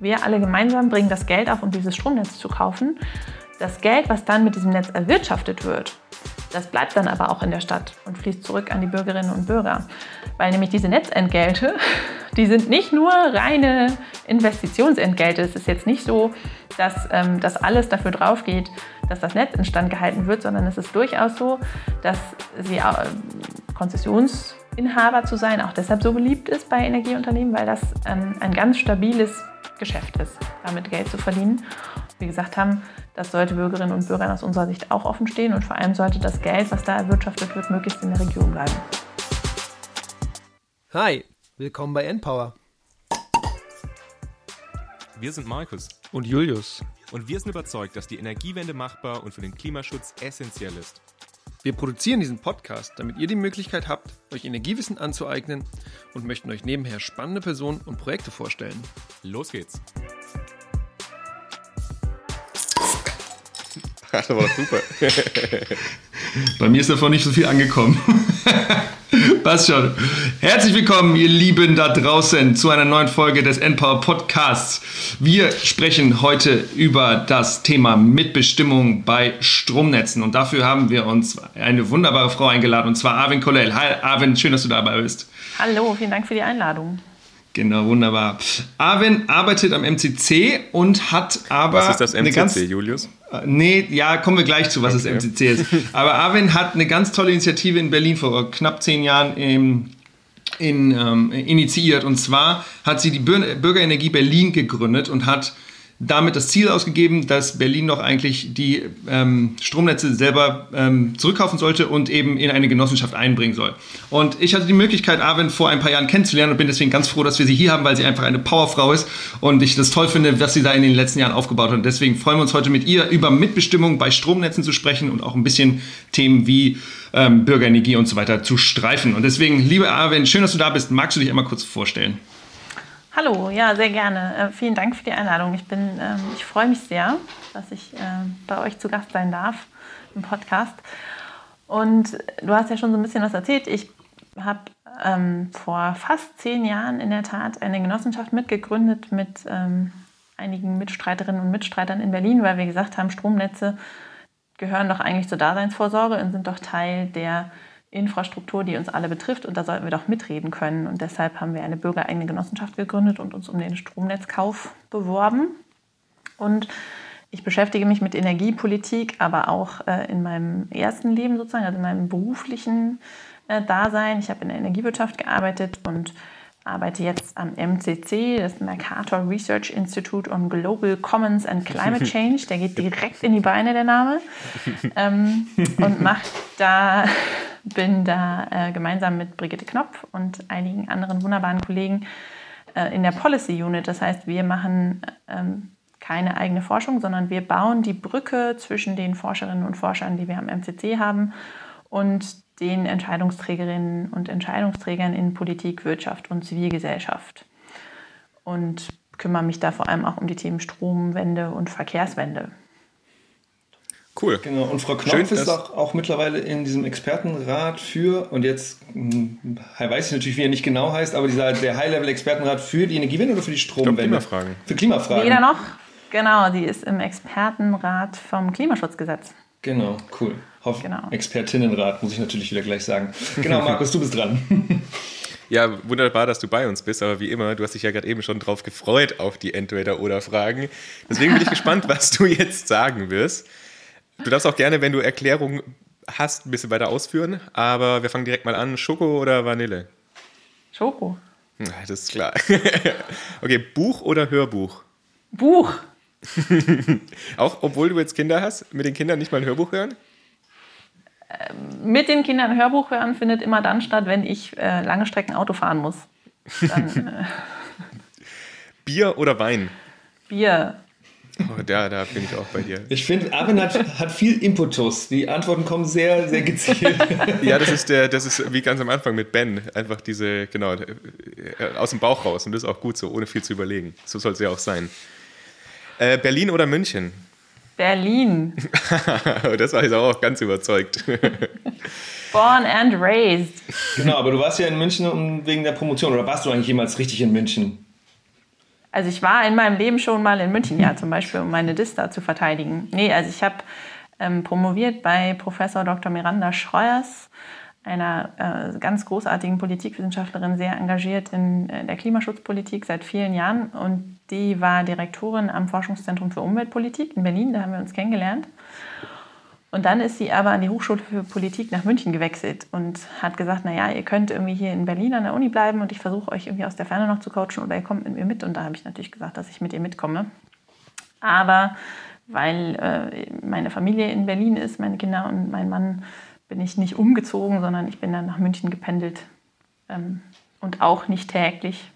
Wir alle gemeinsam bringen das Geld auf, um dieses Stromnetz zu kaufen. Das Geld, was dann mit diesem Netz erwirtschaftet wird, das bleibt dann aber auch in der Stadt und fließt zurück an die Bürgerinnen und Bürger. Weil nämlich diese Netzentgelte, die sind nicht nur reine Investitionsentgelte. Es ist jetzt nicht so, dass ähm, das alles dafür drauf geht, dass das Netz instand gehalten wird, sondern es ist durchaus so, dass sie äh, Konzessionsinhaber zu sein auch deshalb so beliebt ist bei Energieunternehmen, weil das ähm, ein ganz stabiles Geschäft ist, damit Geld zu verdienen. Wie gesagt haben, das sollte Bürgerinnen und Bürgern aus unserer Sicht auch offen stehen und vor allem sollte das Geld, was da erwirtschaftet wird, möglichst in der Region bleiben. Hi, willkommen bei Npower. Wir sind Markus und Julius und wir sind überzeugt, dass die Energiewende machbar und für den Klimaschutz essentiell ist. Wir produzieren diesen Podcast, damit ihr die Möglichkeit habt, euch Energiewissen anzueignen und möchten euch nebenher spannende Personen und Projekte vorstellen. Los geht's! Das war doch super. Bei mir ist davon nicht so viel angekommen. Passt schon. Herzlich willkommen, ihr Lieben da draußen, zu einer neuen Folge des Npower Podcasts. Wir sprechen heute über das Thema Mitbestimmung bei Stromnetzen. Und dafür haben wir uns eine wunderbare Frau eingeladen, und zwar Arvin Kollel. Hi, Arvin, schön, dass du dabei bist. Hallo, vielen Dank für die Einladung. Genau, wunderbar. Arvin arbeitet am MCC und hat aber. Was ist das MCC, ganz, Julius? Äh, nee, ja, kommen wir gleich zu, was okay. das MCC ist. Aber Arvin hat eine ganz tolle Initiative in Berlin vor knapp zehn Jahren im, in, ähm, initiiert. Und zwar hat sie die Bürgerenergie Berlin gegründet und hat damit das Ziel ausgegeben, dass Berlin doch eigentlich die ähm, Stromnetze selber ähm, zurückkaufen sollte und eben in eine Genossenschaft einbringen soll. Und ich hatte die Möglichkeit, Arwen vor ein paar Jahren kennenzulernen und bin deswegen ganz froh, dass wir sie hier haben, weil sie einfach eine Powerfrau ist und ich das toll finde, was sie da in den letzten Jahren aufgebaut hat. Und deswegen freuen wir uns heute mit ihr über Mitbestimmung bei Stromnetzen zu sprechen und auch ein bisschen Themen wie ähm, Bürgerenergie und so weiter zu streifen. Und deswegen, liebe Arwen, schön, dass du da bist. Magst du dich einmal kurz vorstellen? Hallo, ja, sehr gerne. Äh, vielen Dank für die Einladung. Ich, ähm, ich freue mich sehr, dass ich äh, bei euch zu Gast sein darf im Podcast. Und du hast ja schon so ein bisschen was erzählt. Ich habe ähm, vor fast zehn Jahren in der Tat eine Genossenschaft mitgegründet mit ähm, einigen Mitstreiterinnen und Mitstreitern in Berlin, weil wir gesagt haben, Stromnetze gehören doch eigentlich zur Daseinsvorsorge und sind doch Teil der Infrastruktur, die uns alle betrifft und da sollten wir doch mitreden können. Und deshalb haben wir eine bürgereigene Genossenschaft gegründet und uns um den Stromnetzkauf beworben. Und ich beschäftige mich mit Energiepolitik, aber auch äh, in meinem ersten Leben sozusagen, also in meinem beruflichen äh, Dasein. Ich habe in der Energiewirtschaft gearbeitet und arbeite jetzt am MCC, das Mercator Research Institute on Global Commons and Climate Change. Der geht direkt in die Beine, der Name. Ähm, und macht da bin da äh, gemeinsam mit Brigitte Knopf und einigen anderen wunderbaren Kollegen äh, in der Policy Unit. Das heißt, wir machen ähm, keine eigene Forschung, sondern wir bauen die Brücke zwischen den Forscherinnen und Forschern, die wir am MCC haben, und den Entscheidungsträgerinnen und Entscheidungsträgern in Politik, Wirtschaft und Zivilgesellschaft. Und kümmere mich da vor allem auch um die Themen Stromwende und Verkehrswende. Cool. Genau, und Frau Knopf Schön, ist auch, auch, mittlerweile in diesem Expertenrat für, und jetzt hm, weiß ich natürlich, wie er nicht genau heißt, aber dieser, der High-Level-Expertenrat für die Energiewende oder für die Stromwende? Für Klimafragen. Für Klimafragen. Weder noch. Genau, die ist im Expertenrat vom Klimaschutzgesetz. Genau, cool. Hoff genau. Expertinnenrat, muss ich natürlich wieder gleich sagen. Genau, Markus, du bist dran. Ja, wunderbar, dass du bei uns bist, aber wie immer, du hast dich ja gerade eben schon drauf gefreut auf die Entweder-Oder-Fragen. Deswegen bin ich gespannt, was du jetzt sagen wirst. Du darfst auch gerne, wenn du Erklärungen hast, ein bisschen weiter ausführen, aber wir fangen direkt mal an. Schoko oder Vanille? Schoko. Das ist klar. Okay, Buch oder Hörbuch? Buch. auch obwohl du jetzt Kinder hast, mit den Kindern nicht mal ein Hörbuch hören? Ähm, mit den Kindern ein Hörbuch hören findet immer dann statt, wenn ich äh, lange Strecken Auto fahren muss. Dann, äh Bier oder Wein? Bier. Oh, da, da bin ich auch bei dir. Ich finde, Armin hat, hat viel Impetus. Die Antworten kommen sehr, sehr gezielt. ja, das ist, der, das ist wie ganz am Anfang mit Ben. Einfach diese, genau, äh, aus dem Bauch raus. Und das ist auch gut so, ohne viel zu überlegen. So soll es ja auch sein. Äh, Berlin oder München? Berlin. das war ich auch ganz überzeugt. Born and raised. Genau, aber du warst ja in München wegen der Promotion. Oder warst du eigentlich jemals richtig in München? Also ich war in meinem Leben schon mal in München, ja, zum Beispiel, um meine Dista zu verteidigen. Nee, also ich habe ähm, promoviert bei Professor Dr. Miranda Schreuers, einer äh, ganz großartigen Politikwissenschaftlerin, sehr engagiert in äh, der Klimaschutzpolitik seit vielen Jahren. Und die war Direktorin am Forschungszentrum für Umweltpolitik in Berlin, da haben wir uns kennengelernt. Und dann ist sie aber an die Hochschule für Politik nach München gewechselt und hat gesagt, naja, ihr könnt irgendwie hier in Berlin an der Uni bleiben und ich versuche euch irgendwie aus der Ferne noch zu coachen oder ihr kommt mit mir mit. Und da habe ich natürlich gesagt, dass ich mit ihr mitkomme. Aber weil äh, meine Familie in Berlin ist, meine Kinder und mein Mann, bin ich nicht umgezogen, sondern ich bin dann nach München gependelt. Ähm, und auch nicht täglich.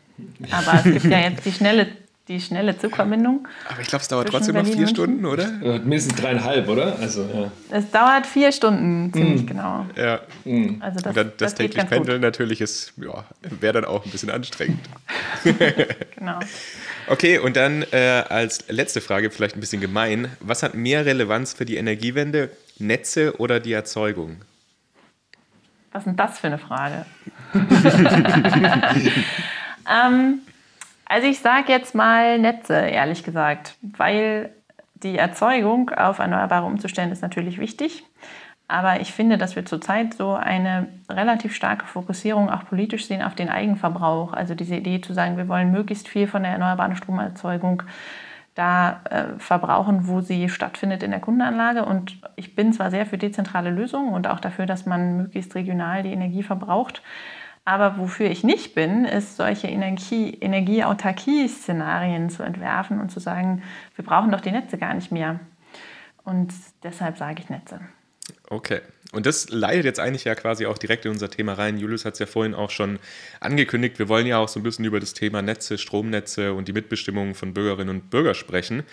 Aber es gibt ja jetzt die schnelle die schnelle Zugverbindung. Aber ich glaube, es dauert trotzdem Berlin noch vier Stunden, oder? mindestens dreieinhalb, oder? Also, ja. Es dauert vier Stunden, ziemlich mm. genau. Ja. Mm. Also das, das, das täglich Pendeln gut. natürlich ist, ja, wäre dann auch ein bisschen anstrengend. genau. Okay, und dann äh, als letzte Frage, vielleicht ein bisschen gemein. Was hat mehr Relevanz für die Energiewende? Netze oder die Erzeugung? Was ist denn das für eine Frage? ähm, also ich sage jetzt mal Netze, ehrlich gesagt, weil die Erzeugung auf Erneuerbare umzustellen ist natürlich wichtig. Aber ich finde, dass wir zurzeit so eine relativ starke Fokussierung auch politisch sehen auf den Eigenverbrauch. Also diese Idee zu sagen, wir wollen möglichst viel von der erneuerbaren Stromerzeugung da äh, verbrauchen, wo sie stattfindet in der Kundenanlage. Und ich bin zwar sehr für dezentrale Lösungen und auch dafür, dass man möglichst regional die Energie verbraucht. Aber wofür ich nicht bin, ist solche Energie, Energieautarkie-Szenarien zu entwerfen und zu sagen, wir brauchen doch die Netze gar nicht mehr. Und deshalb sage ich Netze. Okay. Und das leitet jetzt eigentlich ja quasi auch direkt in unser Thema rein. Julius hat es ja vorhin auch schon angekündigt. Wir wollen ja auch so ein bisschen über das Thema Netze, Stromnetze und die Mitbestimmung von Bürgerinnen und Bürgern sprechen.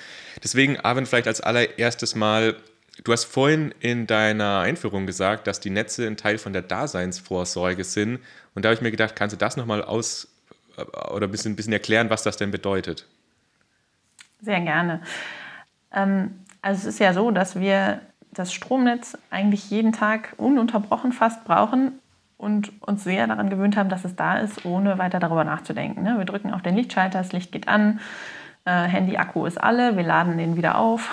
Deswegen, Arvin, vielleicht als allererstes Mal Du hast vorhin in deiner Einführung gesagt, dass die Netze ein Teil von der Daseinsvorsorge sind. Und da habe ich mir gedacht, kannst du das nochmal aus äh, oder ein bisschen, ein bisschen erklären, was das denn bedeutet? Sehr gerne. Ähm, also es ist ja so, dass wir das Stromnetz eigentlich jeden Tag ununterbrochen fast brauchen und uns sehr daran gewöhnt haben, dass es da ist, ohne weiter darüber nachzudenken. Ne? Wir drücken auf den Lichtschalter, das Licht geht an, äh, Handy-Akku ist alle, wir laden den wieder auf.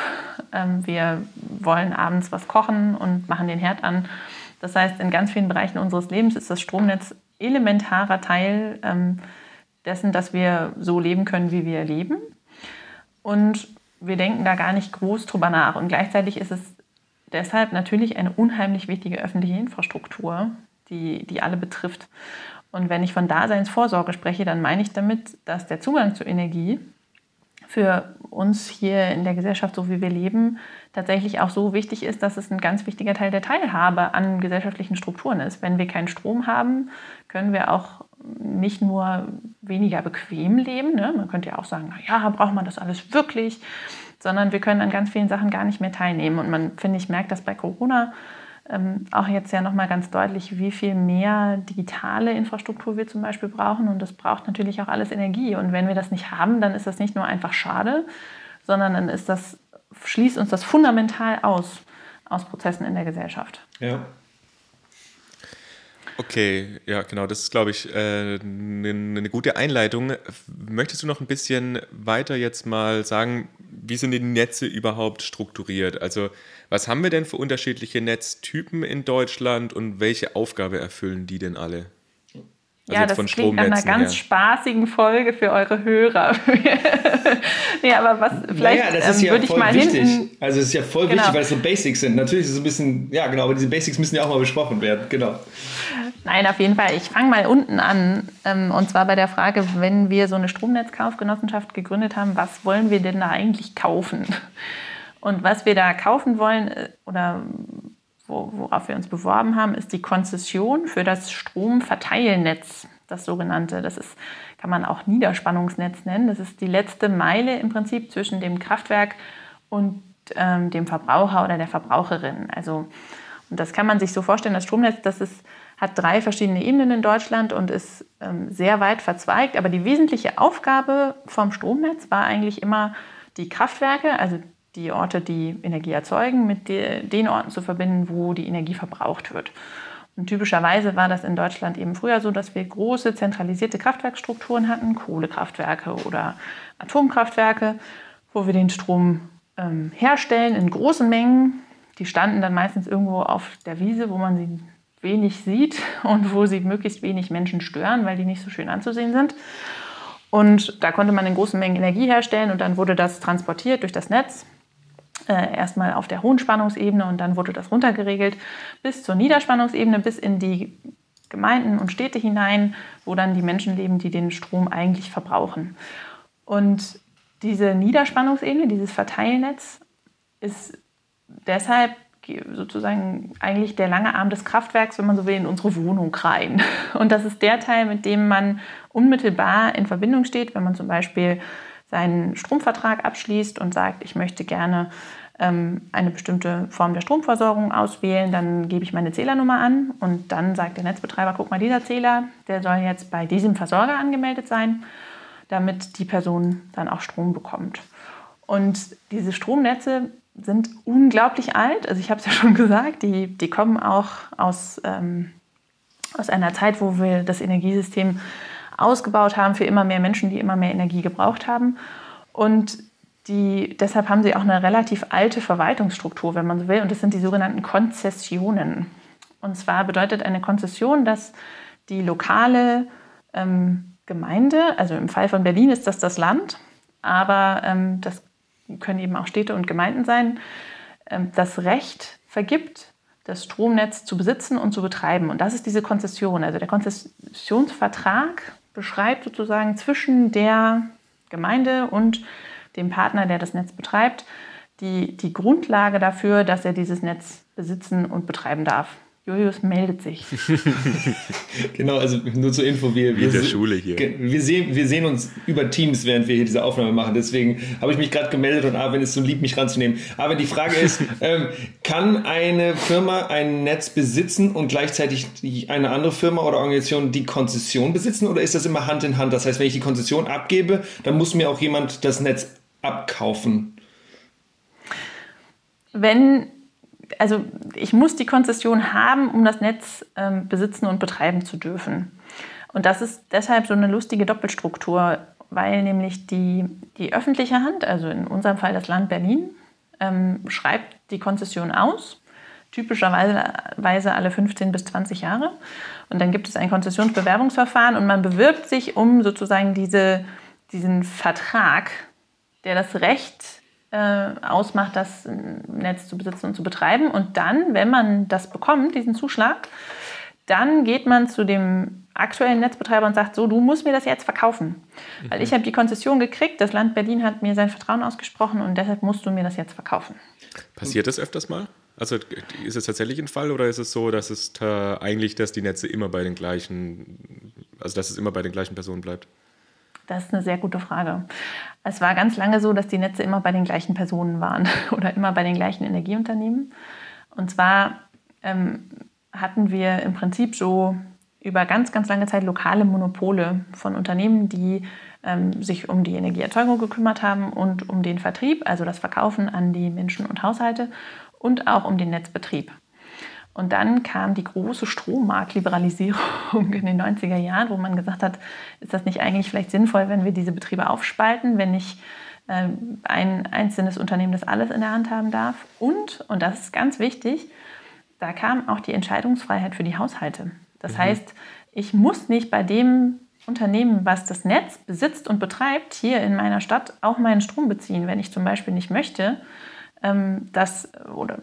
Ähm, wir wollen abends was kochen und machen den Herd an. Das heißt, in ganz vielen Bereichen unseres Lebens ist das Stromnetz elementarer Teil ähm, dessen, dass wir so leben können, wie wir leben. Und wir denken da gar nicht groß drüber nach. Und gleichzeitig ist es deshalb natürlich eine unheimlich wichtige öffentliche Infrastruktur, die, die alle betrifft. Und wenn ich von Daseinsvorsorge spreche, dann meine ich damit, dass der Zugang zur Energie für uns hier in der Gesellschaft, so wie wir leben, tatsächlich auch so wichtig ist, dass es ein ganz wichtiger Teil der Teilhabe an gesellschaftlichen Strukturen ist. Wenn wir keinen Strom haben, können wir auch nicht nur weniger bequem leben. Ne? Man könnte ja auch sagen, ja, braucht man das alles wirklich? Sondern wir können an ganz vielen Sachen gar nicht mehr teilnehmen. Und man, finde ich, merkt das bei Corona ähm, auch jetzt ja nochmal ganz deutlich, wie viel mehr digitale Infrastruktur wir zum Beispiel brauchen. Und das braucht natürlich auch alles Energie. Und wenn wir das nicht haben, dann ist das nicht nur einfach schade, sondern dann ist das, schließt uns das fundamental aus, aus Prozessen in der Gesellschaft. Ja. Okay, ja, genau, das ist, glaube ich, eine äh, ne, ne gute Einleitung. Möchtest du noch ein bisschen weiter jetzt mal sagen, wie sind die Netze überhaupt strukturiert? Also was haben wir denn für unterschiedliche Netztypen in Deutschland und welche Aufgabe erfüllen die denn alle? Also ja, das von klingt nach einer ganz her. spaßigen Folge für eure Hörer. nee, aber was vielleicht naja, ähm, ja würde ich mal wichtig. hinten... Also es ist ja voll genau. wichtig, weil es so Basics sind. Natürlich ist es ein bisschen... Ja, genau, aber diese Basics müssen ja auch mal besprochen werden. Genau. Nein, auf jeden Fall. Ich fange mal unten an. Ähm, und zwar bei der Frage, wenn wir so eine Stromnetzkaufgenossenschaft gegründet haben, was wollen wir denn da eigentlich kaufen? Und was wir da kaufen wollen äh, oder worauf wir uns beworben haben, ist die Konzession für das Stromverteilnetz, das sogenannte. Das ist, kann man auch Niederspannungsnetz nennen. Das ist die letzte Meile im Prinzip zwischen dem Kraftwerk und ähm, dem Verbraucher oder der Verbraucherin. Also, und das kann man sich so vorstellen, das Stromnetz, das ist, hat drei verschiedene Ebenen in Deutschland und ist ähm, sehr weit verzweigt. Aber die wesentliche Aufgabe vom Stromnetz war eigentlich immer, die Kraftwerke, also die Orte, die Energie erzeugen, mit den Orten zu verbinden, wo die Energie verbraucht wird. Und typischerweise war das in Deutschland eben früher so, dass wir große zentralisierte Kraftwerkstrukturen hatten, Kohlekraftwerke oder Atomkraftwerke, wo wir den Strom ähm, herstellen in großen Mengen. Die standen dann meistens irgendwo auf der Wiese, wo man sie wenig sieht und wo sie möglichst wenig Menschen stören, weil die nicht so schön anzusehen sind. Und da konnte man in großen Mengen Energie herstellen und dann wurde das transportiert durch das Netz äh, erstmal auf der hohen Spannungsebene und dann wurde das runtergeregelt bis zur Niederspannungsebene, bis in die Gemeinden und Städte hinein, wo dann die Menschen leben, die den Strom eigentlich verbrauchen. Und diese Niederspannungsebene, dieses Verteilnetz, ist deshalb sozusagen eigentlich der lange Arm des Kraftwerks, wenn man so will, in unsere Wohnung rein. Und das ist der Teil, mit dem man unmittelbar in Verbindung steht, wenn man zum Beispiel seinen Stromvertrag abschließt und sagt, ich möchte gerne ähm, eine bestimmte Form der Stromversorgung auswählen, dann gebe ich meine Zählernummer an und dann sagt der Netzbetreiber, guck mal, dieser Zähler, der soll jetzt bei diesem Versorger angemeldet sein, damit die Person dann auch Strom bekommt. Und diese Stromnetze sind unglaublich alt. Also ich habe es ja schon gesagt, die, die kommen auch aus, ähm, aus einer Zeit, wo wir das Energiesystem ausgebaut haben für immer mehr Menschen, die immer mehr Energie gebraucht haben. Und die, deshalb haben sie auch eine relativ alte Verwaltungsstruktur, wenn man so will. Und das sind die sogenannten Konzessionen. Und zwar bedeutet eine Konzession, dass die lokale ähm, Gemeinde, also im Fall von Berlin ist das das Land, aber ähm, das können eben auch Städte und Gemeinden sein, ähm, das Recht vergibt, das Stromnetz zu besitzen und zu betreiben. Und das ist diese Konzession. Also der Konzessionsvertrag beschreibt sozusagen zwischen der Gemeinde und dem Partner, der das Netz betreibt, die, die Grundlage dafür, dass er dieses Netz besitzen und betreiben darf. Julius meldet sich. genau, also nur zur Info, wir, wir, der Schule hier. Wir, sehen, wir sehen uns über Teams, während wir hier diese Aufnahme machen. Deswegen habe ich mich gerade gemeldet und Arvin ist so lieb, mich ranzunehmen. Aber die Frage ist, ähm, kann eine Firma ein Netz besitzen und gleichzeitig eine andere Firma oder Organisation die Konzession besitzen oder ist das immer Hand in Hand? Das heißt, wenn ich die Konzession abgebe, dann muss mir auch jemand das Netz abkaufen. Wenn also ich muss die Konzession haben, um das Netz ähm, besitzen und betreiben zu dürfen. Und das ist deshalb so eine lustige Doppelstruktur, weil nämlich die, die öffentliche Hand, also in unserem Fall das Land Berlin, ähm, schreibt die Konzession aus, typischerweise alle 15 bis 20 Jahre. Und dann gibt es ein Konzessionsbewerbungsverfahren und man bewirbt sich um sozusagen diese, diesen Vertrag, der das Recht ausmacht, das Netz zu besitzen und zu betreiben. Und dann, wenn man das bekommt, diesen Zuschlag, dann geht man zu dem aktuellen Netzbetreiber und sagt, so, du musst mir das jetzt verkaufen. Mhm. Weil ich habe die Konzession gekriegt, das Land Berlin hat mir sein Vertrauen ausgesprochen und deshalb musst du mir das jetzt verkaufen. Passiert das öfters mal? Also ist es tatsächlich ein Fall oder ist es so, dass es äh, eigentlich, dass die Netze immer bei den gleichen, also dass es immer bei den gleichen Personen bleibt? Das ist eine sehr gute Frage. Es war ganz lange so, dass die Netze immer bei den gleichen Personen waren oder immer bei den gleichen Energieunternehmen. Und zwar ähm, hatten wir im Prinzip so über ganz, ganz lange Zeit lokale Monopole von Unternehmen, die ähm, sich um die Energieerzeugung gekümmert haben und um den Vertrieb, also das Verkaufen an die Menschen und Haushalte und auch um den Netzbetrieb. Und dann kam die große Strommarktliberalisierung in den 90er Jahren, wo man gesagt hat, ist das nicht eigentlich vielleicht sinnvoll, wenn wir diese Betriebe aufspalten, wenn nicht äh, ein einzelnes Unternehmen das alles in der Hand haben darf. Und, und das ist ganz wichtig, da kam auch die Entscheidungsfreiheit für die Haushalte. Das mhm. heißt, ich muss nicht bei dem Unternehmen, was das Netz besitzt und betreibt, hier in meiner Stadt auch meinen Strom beziehen, wenn ich zum Beispiel nicht möchte, dass oder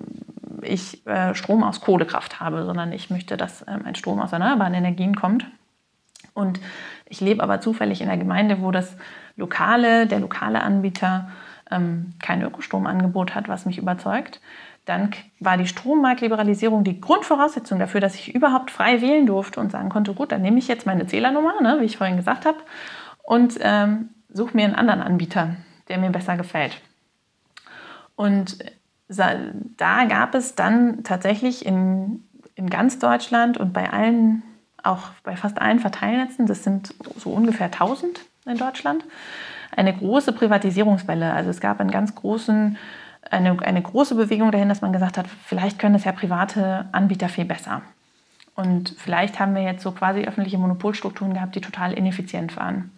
ich äh, Strom aus Kohlekraft habe, sondern ich möchte, dass ähm, ein Strom aus erneuerbaren Energien kommt. Und ich lebe aber zufällig in einer Gemeinde, wo das lokale, der lokale Anbieter ähm, kein Ökostromangebot hat, was mich überzeugt. Dann war die Strommarktliberalisierung die Grundvoraussetzung dafür, dass ich überhaupt frei wählen durfte und sagen konnte, gut, dann nehme ich jetzt meine Zählernummer, ne, wie ich vorhin gesagt habe, und ähm, suche mir einen anderen Anbieter, der mir besser gefällt. Und da gab es dann tatsächlich in, in ganz Deutschland und bei allen, auch bei fast allen Verteilnetzen, das sind so ungefähr 1000 in Deutschland, eine große Privatisierungswelle. Also es gab einen ganz großen, eine, eine große Bewegung dahin, dass man gesagt hat, vielleicht können es ja private Anbieter viel besser. Und vielleicht haben wir jetzt so quasi öffentliche Monopolstrukturen gehabt, die total ineffizient waren.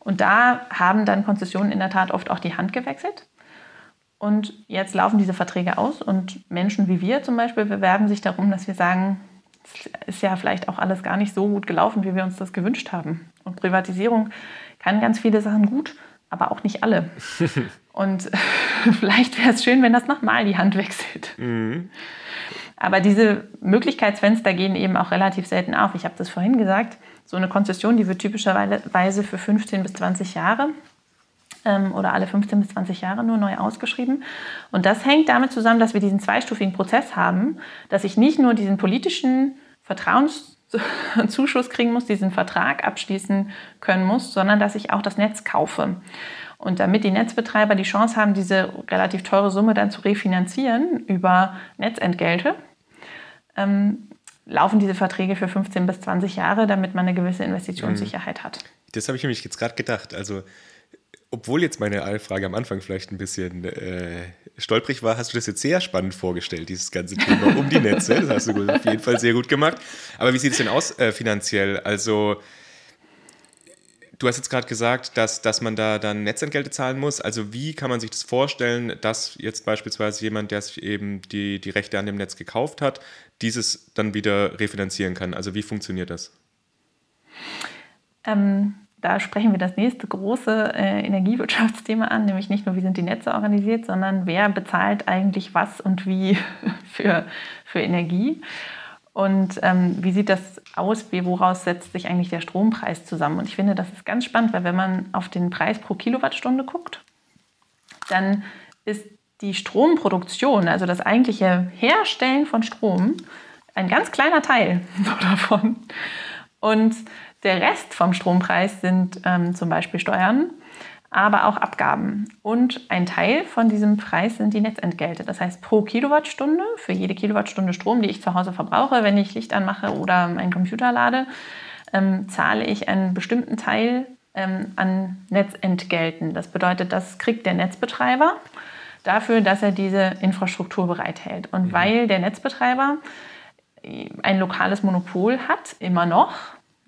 Und da haben dann Konzessionen in der Tat oft auch die Hand gewechselt. Und jetzt laufen diese Verträge aus und Menschen wie wir zum Beispiel bewerben sich darum, dass wir sagen, es ist ja vielleicht auch alles gar nicht so gut gelaufen, wie wir uns das gewünscht haben. Und Privatisierung kann ganz viele Sachen gut, aber auch nicht alle. und vielleicht wäre es schön, wenn das nochmal die Hand wechselt. Mhm. Aber diese Möglichkeitsfenster gehen eben auch relativ selten auf. Ich habe das vorhin gesagt, so eine Konzession, die wird typischerweise für 15 bis 20 Jahre ähm, oder alle 15 bis 20 Jahre nur neu ausgeschrieben. Und das hängt damit zusammen, dass wir diesen zweistufigen Prozess haben, dass ich nicht nur diesen politischen Vertrauenszuschuss kriegen muss, diesen Vertrag abschließen können muss, sondern dass ich auch das Netz kaufe. Und damit die Netzbetreiber die Chance haben, diese relativ teure Summe dann zu refinanzieren über Netzentgelte, ähm, laufen diese Verträge für 15 bis 20 Jahre, damit man eine gewisse Investitionssicherheit hat. Das habe ich nämlich jetzt gerade gedacht. Also obwohl jetzt meine Frage am Anfang vielleicht ein bisschen äh, stolprig war, hast du das jetzt sehr spannend vorgestellt, dieses ganze Thema um die Netze. Das hast du auf jeden Fall sehr gut gemacht. Aber wie sieht es denn aus äh, finanziell? Also, du hast jetzt gerade gesagt, dass, dass man da dann Netzentgelte zahlen muss. Also, wie kann man sich das vorstellen, dass jetzt beispielsweise jemand, der sich eben die, die Rechte an dem Netz gekauft hat, dieses dann wieder refinanzieren kann? Also, wie funktioniert das? Ähm da sprechen wir das nächste große äh, Energiewirtschaftsthema an, nämlich nicht nur, wie sind die Netze organisiert, sondern wer bezahlt eigentlich was und wie für, für Energie. Und ähm, wie sieht das aus? Wie, woraus setzt sich eigentlich der Strompreis zusammen? Und ich finde, das ist ganz spannend, weil wenn man auf den Preis pro Kilowattstunde guckt, dann ist die Stromproduktion, also das eigentliche Herstellen von Strom, ein ganz kleiner Teil davon. Und der Rest vom Strompreis sind ähm, zum Beispiel Steuern, aber auch Abgaben. Und ein Teil von diesem Preis sind die Netzentgelte. Das heißt, pro Kilowattstunde, für jede Kilowattstunde Strom, die ich zu Hause verbrauche, wenn ich Licht anmache oder meinen Computer lade, ähm, zahle ich einen bestimmten Teil ähm, an Netzentgelten. Das bedeutet, das kriegt der Netzbetreiber dafür, dass er diese Infrastruktur bereithält. Und mhm. weil der Netzbetreiber ein lokales Monopol hat, immer noch?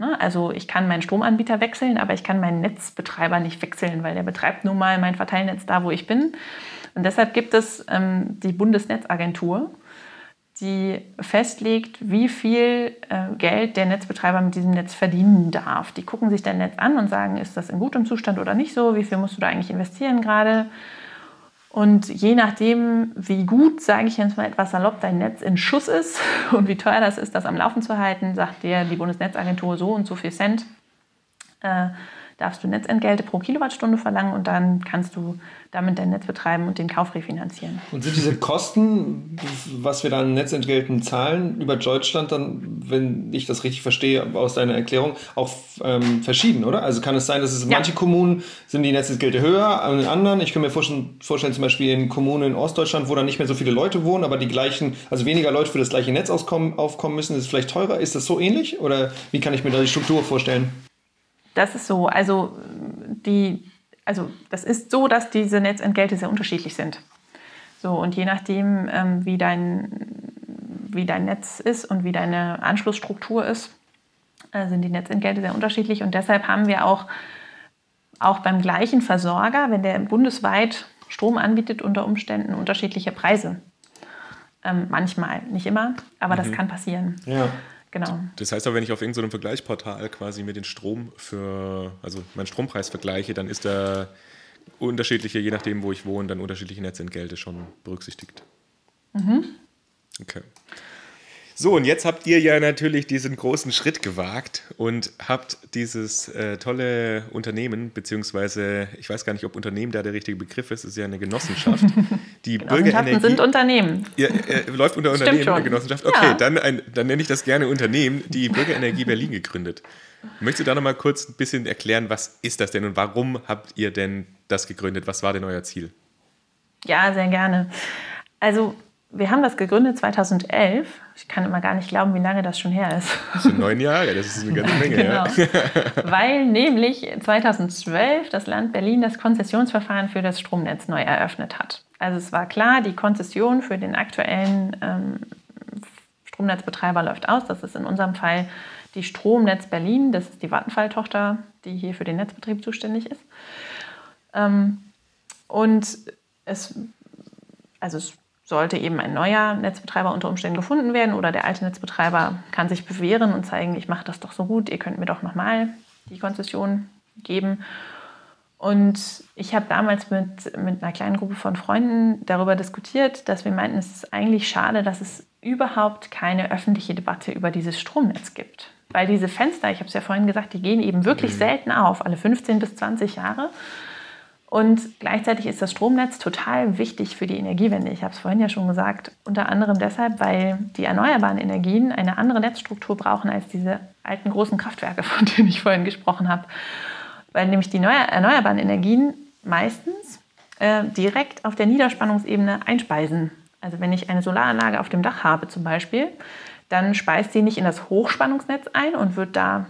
Also ich kann meinen Stromanbieter wechseln, aber ich kann meinen Netzbetreiber nicht wechseln, weil der betreibt nun mal mein Verteilnetz da, wo ich bin. Und deshalb gibt es ähm, die Bundesnetzagentur, die festlegt, wie viel äh, Geld der Netzbetreiber mit diesem Netz verdienen darf. Die gucken sich dein Netz an und sagen, ist das in gutem Zustand oder nicht so, wie viel musst du da eigentlich investieren gerade. Und je nachdem, wie gut, sage ich jetzt mal etwas salopp, dein Netz in Schuss ist und wie teuer das ist, das am Laufen zu halten, sagt dir die Bundesnetzagentur so und so viel Cent. Äh, darfst du Netzentgelte pro Kilowattstunde verlangen und dann kannst du damit dein Netz betreiben und den Kauf refinanzieren. Und sind diese Kosten, was wir da an Netzentgelten zahlen, über Deutschland dann, wenn ich das richtig verstehe aus deiner Erklärung, auch ähm, verschieden, oder? Also kann es sein, dass es in ja. manchen Kommunen sind die Netzentgelte höher, an in anderen, ich kann mir vorstellen, vorstellen, zum Beispiel in Kommunen in Ostdeutschland, wo dann nicht mehr so viele Leute wohnen, aber die gleichen, also weniger Leute für das gleiche Netz aufkommen müssen, ist es vielleicht teurer? Ist das so ähnlich? Oder wie kann ich mir da die Struktur vorstellen? Das ist so. Also, die, also das ist so, dass diese Netzentgelte sehr unterschiedlich sind. So, und je nachdem, ähm, wie, dein, wie dein Netz ist und wie deine Anschlussstruktur ist, äh, sind die Netzentgelte sehr unterschiedlich. Und deshalb haben wir auch, auch beim gleichen Versorger, wenn der bundesweit Strom anbietet, unter Umständen unterschiedliche Preise. Ähm, manchmal, nicht immer, aber mhm. das kann passieren. Ja. Genau. Das heißt aber, wenn ich auf irgendeinem Vergleichsportal quasi mir den Strom für, also meinen Strompreis vergleiche, dann ist der unterschiedliche, je nachdem, wo ich wohne, dann unterschiedliche Netzentgelte schon berücksichtigt. Mhm. Okay. So, und jetzt habt ihr ja natürlich diesen großen Schritt gewagt und habt dieses äh, tolle Unternehmen, beziehungsweise ich weiß gar nicht, ob Unternehmen da der richtige Begriff ist, es ist ja eine Genossenschaft. Die Bürgerenergie sind Unternehmen. Ja, äh, läuft unter Unternehmen eine Genossenschaft. Okay, ja. dann, ein, dann nenne ich das gerne Unternehmen, die Bürgerenergie Berlin gegründet. Möchtest du da nochmal kurz ein bisschen erklären, was ist das denn und warum habt ihr denn das gegründet? Was war denn euer Ziel? Ja, sehr gerne. Also wir haben das gegründet 2011. Ich kann immer gar nicht glauben, wie lange das schon her ist. Das sind neun Jahre, das ist eine ganze Menge. genau. Ja. Weil nämlich 2012 das Land Berlin das Konzessionsverfahren für das Stromnetz neu eröffnet hat. Also es war klar, die Konzession für den aktuellen ähm, Stromnetzbetreiber läuft aus. Das ist in unserem Fall die Stromnetz Berlin. Das ist die Vattenfall-Tochter, die hier für den Netzbetrieb zuständig ist. Ähm, und es, also es sollte eben ein neuer Netzbetreiber unter Umständen gefunden werden oder der alte Netzbetreiber kann sich bewähren und zeigen, ich mache das doch so gut, ihr könnt mir doch nochmal die Konzession geben. Und ich habe damals mit, mit einer kleinen Gruppe von Freunden darüber diskutiert, dass wir meinten, es ist eigentlich schade, dass es überhaupt keine öffentliche Debatte über dieses Stromnetz gibt. Weil diese Fenster, ich habe es ja vorhin gesagt, die gehen eben wirklich mhm. selten auf, alle 15 bis 20 Jahre. Und gleichzeitig ist das Stromnetz total wichtig für die Energiewende. Ich habe es vorhin ja schon gesagt, unter anderem deshalb, weil die erneuerbaren Energien eine andere Netzstruktur brauchen als diese alten großen Kraftwerke, von denen ich vorhin gesprochen habe. Weil nämlich die erneuerbaren Energien meistens äh, direkt auf der Niederspannungsebene einspeisen. Also wenn ich eine Solaranlage auf dem Dach habe zum Beispiel, dann speist sie nicht in das Hochspannungsnetz ein und wird da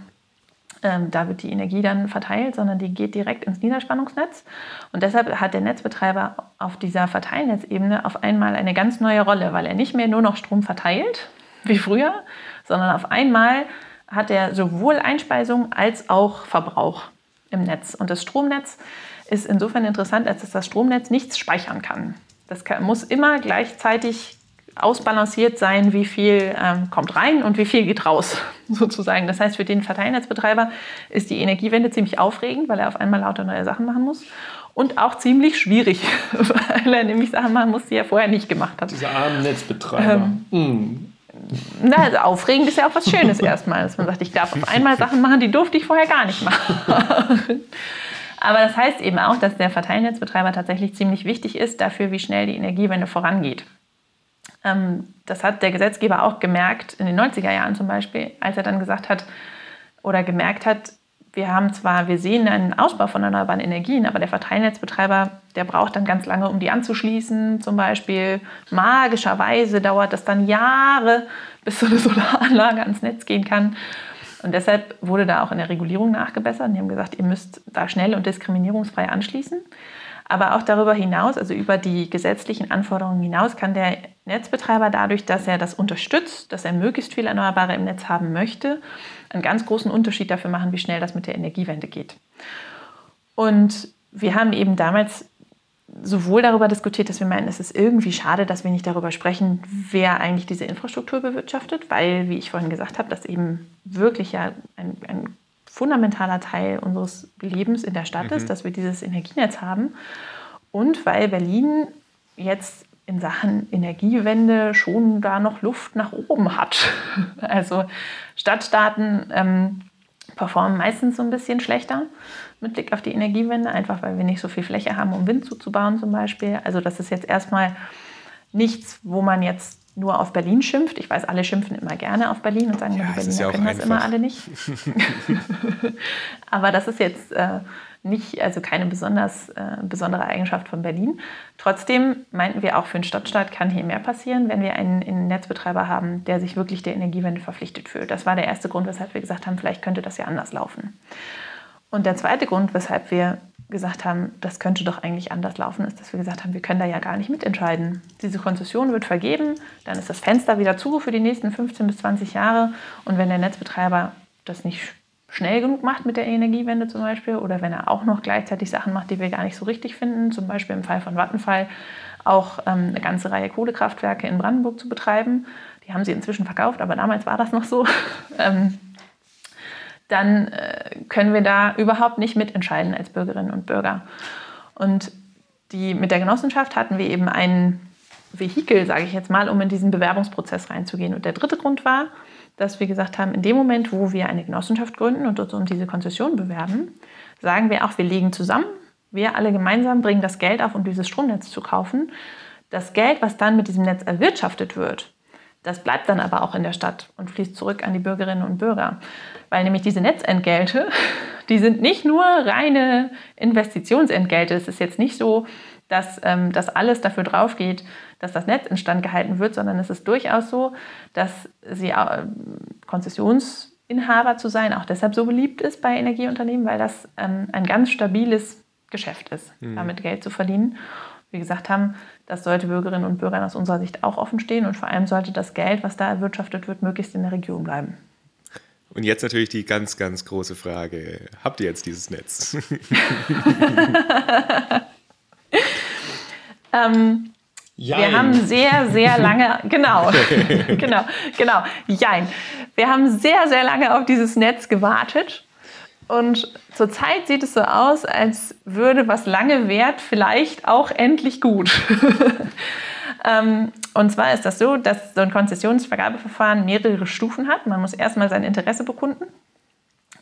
ähm, da wird die Energie dann verteilt, sondern die geht direkt ins Niederspannungsnetz. Und deshalb hat der Netzbetreiber auf dieser Verteilnetzebene auf einmal eine ganz neue Rolle, weil er nicht mehr nur noch Strom verteilt, wie früher, sondern auf einmal hat er sowohl Einspeisung als auch Verbrauch im Netz. Und das Stromnetz ist insofern interessant, als dass das Stromnetz nichts speichern kann. Das kann, muss immer gleichzeitig ausbalanciert sein, wie viel ähm, kommt rein und wie viel geht raus, sozusagen. Das heißt, für den Verteilnetzbetreiber ist die Energiewende ziemlich aufregend, weil er auf einmal lauter neue Sachen machen muss. Und auch ziemlich schwierig, weil er nämlich Sachen machen muss, die er vorher nicht gemacht hat. Diese armen Netzbetreiber. Ähm, mm. Na, also aufregend ist ja auch was Schönes erstmal, dass man sagt, ich darf auf einmal Sachen machen, die durfte ich vorher gar nicht machen. Aber das heißt eben auch, dass der Verteilnetzbetreiber tatsächlich ziemlich wichtig ist dafür, wie schnell die Energiewende vorangeht. Ähm, das hat der Gesetzgeber auch gemerkt in den 90er Jahren zum Beispiel, als er dann gesagt hat oder gemerkt hat, wir haben zwar, wir sehen einen Ausbau von erneuerbaren Energien, aber der Verteilnetzbetreiber, der braucht dann ganz lange, um die anzuschließen. Zum Beispiel magischerweise dauert das dann Jahre, bis so eine Solaranlage ans Netz gehen kann. Und deshalb wurde da auch in der Regulierung nachgebessert. Die haben gesagt, ihr müsst da schnell und diskriminierungsfrei anschließen. Aber auch darüber hinaus, also über die gesetzlichen Anforderungen hinaus, kann der Netzbetreiber dadurch, dass er das unterstützt, dass er möglichst viel Erneuerbare im Netz haben möchte, einen ganz großen Unterschied dafür machen, wie schnell das mit der Energiewende geht. Und wir haben eben damals sowohl darüber diskutiert, dass wir meinen, es ist irgendwie schade, dass wir nicht darüber sprechen, wer eigentlich diese Infrastruktur bewirtschaftet, weil, wie ich vorhin gesagt habe, das eben wirklich ja ein, ein fundamentaler Teil unseres Lebens in der Stadt mhm. ist, dass wir dieses Energienetz haben. Und weil Berlin jetzt in Sachen Energiewende schon da noch Luft nach oben hat. Also Stadtstaaten ähm, performen meistens so ein bisschen schlechter mit Blick auf die Energiewende, einfach weil wir nicht so viel Fläche haben, um Wind zuzubauen zum Beispiel. Also das ist jetzt erstmal nichts, wo man jetzt nur auf Berlin schimpft. Ich weiß, alle schimpfen immer gerne auf Berlin und sagen, ja, die Berliner ja können einfach. das immer alle nicht. Aber das ist jetzt äh, nicht, also keine besonders, äh, besondere Eigenschaft von Berlin. Trotzdem meinten wir auch, für einen Stadtstaat kann hier mehr passieren, wenn wir einen, einen Netzbetreiber haben, der sich wirklich der Energiewende verpflichtet fühlt. Das war der erste Grund, weshalb wir gesagt haben, vielleicht könnte das ja anders laufen. Und der zweite Grund, weshalb wir gesagt haben, das könnte doch eigentlich anders laufen, ist, dass wir gesagt haben, wir können da ja gar nicht mitentscheiden. Diese Konzession wird vergeben, dann ist das Fenster wieder zu für die nächsten 15 bis 20 Jahre. Und wenn der Netzbetreiber das nicht schnell genug macht mit der Energiewende zum Beispiel, oder wenn er auch noch gleichzeitig Sachen macht, die wir gar nicht so richtig finden, zum Beispiel im Fall von Vattenfall auch ähm, eine ganze Reihe Kohlekraftwerke in Brandenburg zu betreiben. Die haben sie inzwischen verkauft, aber damals war das noch so. ähm, dann äh, können wir da überhaupt nicht mitentscheiden als Bürgerinnen und Bürger. Und die, mit der Genossenschaft hatten wir eben ein Vehikel, sage ich jetzt mal, um in diesen Bewerbungsprozess reinzugehen. Und der dritte Grund war, dass wir gesagt haben, in dem Moment, wo wir eine Genossenschaft gründen und uns um diese Konzession bewerben, sagen wir auch, wir legen zusammen, wir alle gemeinsam bringen das Geld auf, um dieses Stromnetz zu kaufen. Das Geld, was dann mit diesem Netz erwirtschaftet wird, das bleibt dann aber auch in der Stadt und fließt zurück an die Bürgerinnen und Bürger. Weil nämlich diese Netzentgelte, die sind nicht nur reine Investitionsentgelte. Es ist jetzt nicht so, dass ähm, das alles dafür drauf geht, dass das Netz instand gehalten wird, sondern es ist durchaus so, dass sie äh, Konzessionsinhaber zu sein auch deshalb so beliebt ist bei Energieunternehmen, weil das ähm, ein ganz stabiles Geschäft ist, mhm. damit Geld zu verdienen. wir gesagt haben, das sollte Bürgerinnen und Bürgern aus unserer Sicht auch offen stehen und vor allem sollte das Geld, was da erwirtschaftet wird, möglichst in der Region bleiben. Und jetzt natürlich die ganz, ganz große Frage. Habt ihr jetzt dieses Netz? ähm, wir haben sehr, sehr lange, genau, genau, genau, jein. Wir haben sehr, sehr lange auf dieses Netz gewartet. Und zurzeit sieht es so aus, als würde was lange währt vielleicht auch endlich gut. Ähm, und zwar ist das so, dass so ein Konzessionsvergabeverfahren mehrere Stufen hat. Man muss erstmal sein Interesse bekunden.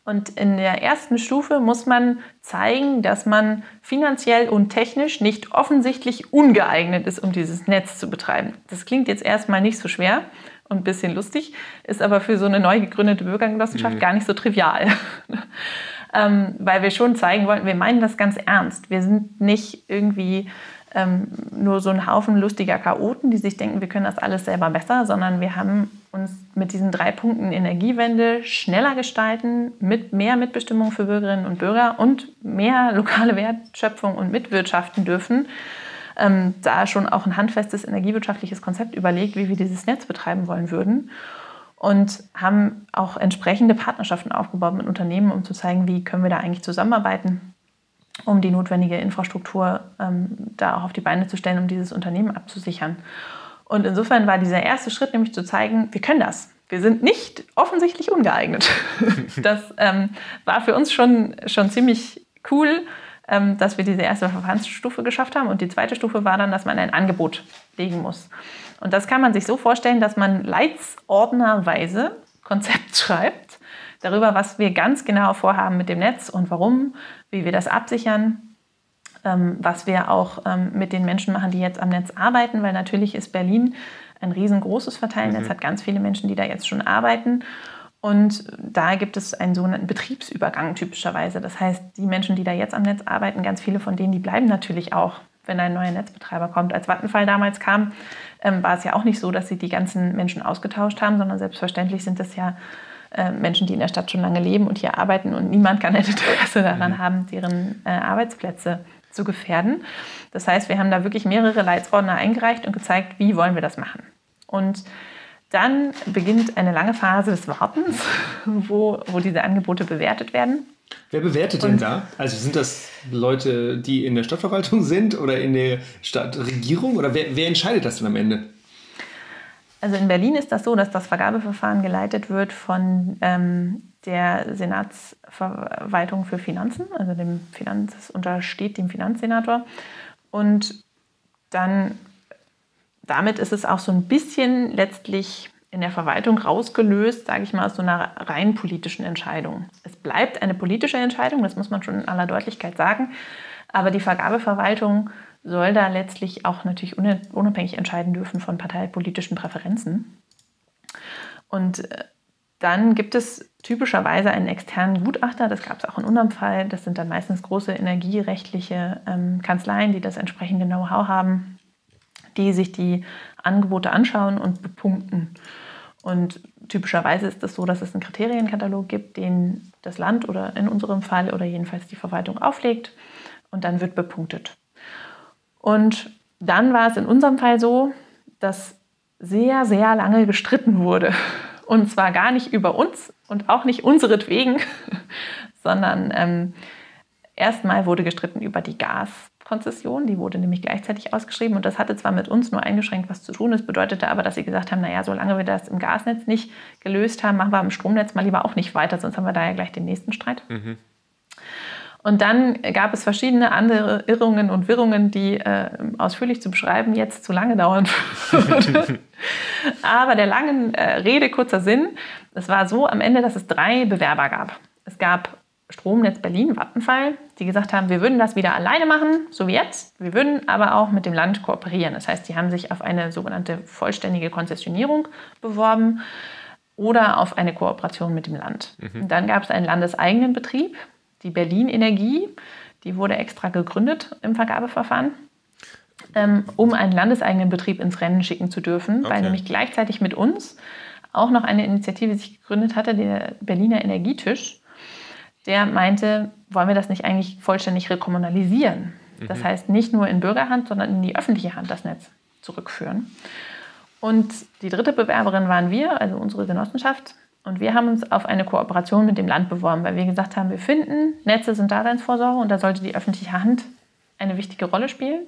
Und in der ersten Stufe muss man zeigen, dass man finanziell und technisch nicht offensichtlich ungeeignet ist, um dieses Netz zu betreiben. Das klingt jetzt erstmal nicht so schwer und ein bisschen lustig, ist aber für so eine neu gegründete Bürgergenossenschaft mhm. gar nicht so trivial. ähm, weil wir schon zeigen wollen, wir meinen das ganz ernst. Wir sind nicht irgendwie ähm, nur so ein Haufen lustiger Chaoten, die sich denken, wir können das alles selber besser, sondern wir haben uns mit diesen drei Punkten Energiewende schneller gestalten, mit mehr Mitbestimmung für Bürgerinnen und Bürger und mehr lokale Wertschöpfung und mitwirtschaften dürfen, ähm, da schon auch ein handfestes energiewirtschaftliches Konzept überlegt, wie wir dieses Netz betreiben wollen würden. Und haben auch entsprechende Partnerschaften aufgebaut mit Unternehmen, um zu zeigen, wie können wir da eigentlich zusammenarbeiten um die notwendige Infrastruktur ähm, da auch auf die Beine zu stellen, um dieses Unternehmen abzusichern. Und insofern war dieser erste Schritt nämlich zu zeigen, wir können das. Wir sind nicht offensichtlich ungeeignet. das ähm, war für uns schon, schon ziemlich cool, dass wir diese erste Verfahrensstufe geschafft haben. Und die zweite Stufe war dann, dass man ein Angebot legen muss. Und das kann man sich so vorstellen, dass man leitsordnerweise Konzept schreibt darüber, was wir ganz genau vorhaben mit dem Netz und warum, wie wir das absichern, ähm, was wir auch ähm, mit den Menschen machen, die jetzt am Netz arbeiten, weil natürlich ist Berlin ein riesengroßes Verteilnetz, mhm. hat ganz viele Menschen, die da jetzt schon arbeiten. Und da gibt es einen sogenannten Betriebsübergang typischerweise. Das heißt, die Menschen, die da jetzt am Netz arbeiten, ganz viele von denen, die bleiben natürlich auch, wenn ein neuer Netzbetreiber kommt. Als Vattenfall damals kam, ähm, war es ja auch nicht so, dass sie die ganzen Menschen ausgetauscht haben, sondern selbstverständlich sind das ja äh, Menschen, die in der Stadt schon lange leben und hier arbeiten und niemand kann ein Interesse daran mhm. haben, deren äh, Arbeitsplätze zu gefährden. Das heißt, wir haben da wirklich mehrere Leitsordner eingereicht und gezeigt, wie wollen wir das machen. Und dann beginnt eine lange Phase des Wartens, wo, wo diese Angebote bewertet werden. Wer bewertet und denn da? Also sind das Leute, die in der Stadtverwaltung sind oder in der Stadtregierung? Oder wer, wer entscheidet das denn am Ende? Also in Berlin ist das so, dass das Vergabeverfahren geleitet wird von ähm, der Senatsverwaltung für Finanzen, also dem Finanz, das untersteht dem Finanzsenator. Und dann damit ist es auch so ein bisschen letztlich in der Verwaltung rausgelöst, sage ich mal, aus so einer rein politischen Entscheidung. Es bleibt eine politische Entscheidung, das muss man schon in aller Deutlichkeit sagen, aber die Vergabeverwaltung soll da letztlich auch natürlich unabhängig entscheiden dürfen von parteipolitischen Präferenzen. Und äh, dann gibt es typischerweise einen externen Gutachter, das gab es auch in unserem Fall. Das sind dann meistens große energierechtliche ähm, Kanzleien, die das entsprechende Know-how haben, die sich die Angebote anschauen und bepunkten. Und typischerweise ist es das so, dass es einen Kriterienkatalog gibt, den das Land oder in unserem Fall oder jedenfalls die Verwaltung auflegt und dann wird bepunktet. Und dann war es in unserem Fall so, dass sehr, sehr lange gestritten wurde. Und zwar gar nicht über uns und auch nicht unseretwegen, sondern ähm, erstmal wurde gestritten über die Gaskonzession. Die wurde nämlich gleichzeitig ausgeschrieben und das hatte zwar mit uns nur eingeschränkt was zu tun. Das bedeutete aber, dass sie gesagt haben, naja, solange wir das im Gasnetz nicht gelöst haben, machen wir im Stromnetz mal lieber auch nicht weiter, sonst haben wir da ja gleich den nächsten Streit. Mhm. Und dann gab es verschiedene andere Irrungen und Wirrungen, die äh, ausführlich zu beschreiben jetzt zu lange dauern würde. Aber der langen äh, Rede kurzer Sinn, es war so am Ende, dass es drei Bewerber gab. Es gab Stromnetz Berlin, Vattenfall, die gesagt haben, wir würden das wieder alleine machen, so wie jetzt. Wir würden aber auch mit dem Land kooperieren. Das heißt, die haben sich auf eine sogenannte vollständige Konzessionierung beworben oder auf eine Kooperation mit dem Land. Mhm. Dann gab es einen landeseigenen Betrieb, die Berlin Energie, die wurde extra gegründet im Vergabeverfahren, ähm, um einen landeseigenen Betrieb ins Rennen schicken zu dürfen, okay. weil nämlich gleichzeitig mit uns auch noch eine Initiative sich gegründet hatte, der Berliner Energietisch, der meinte, wollen wir das nicht eigentlich vollständig rekommunalisieren? Das heißt, nicht nur in Bürgerhand, sondern in die öffentliche Hand das Netz zurückführen. Und die dritte Bewerberin waren wir, also unsere Genossenschaft. Und wir haben uns auf eine Kooperation mit dem Land beworben, weil wir gesagt haben, wir finden, Netze sind Daseinsvorsorge und da sollte die öffentliche Hand eine wichtige Rolle spielen.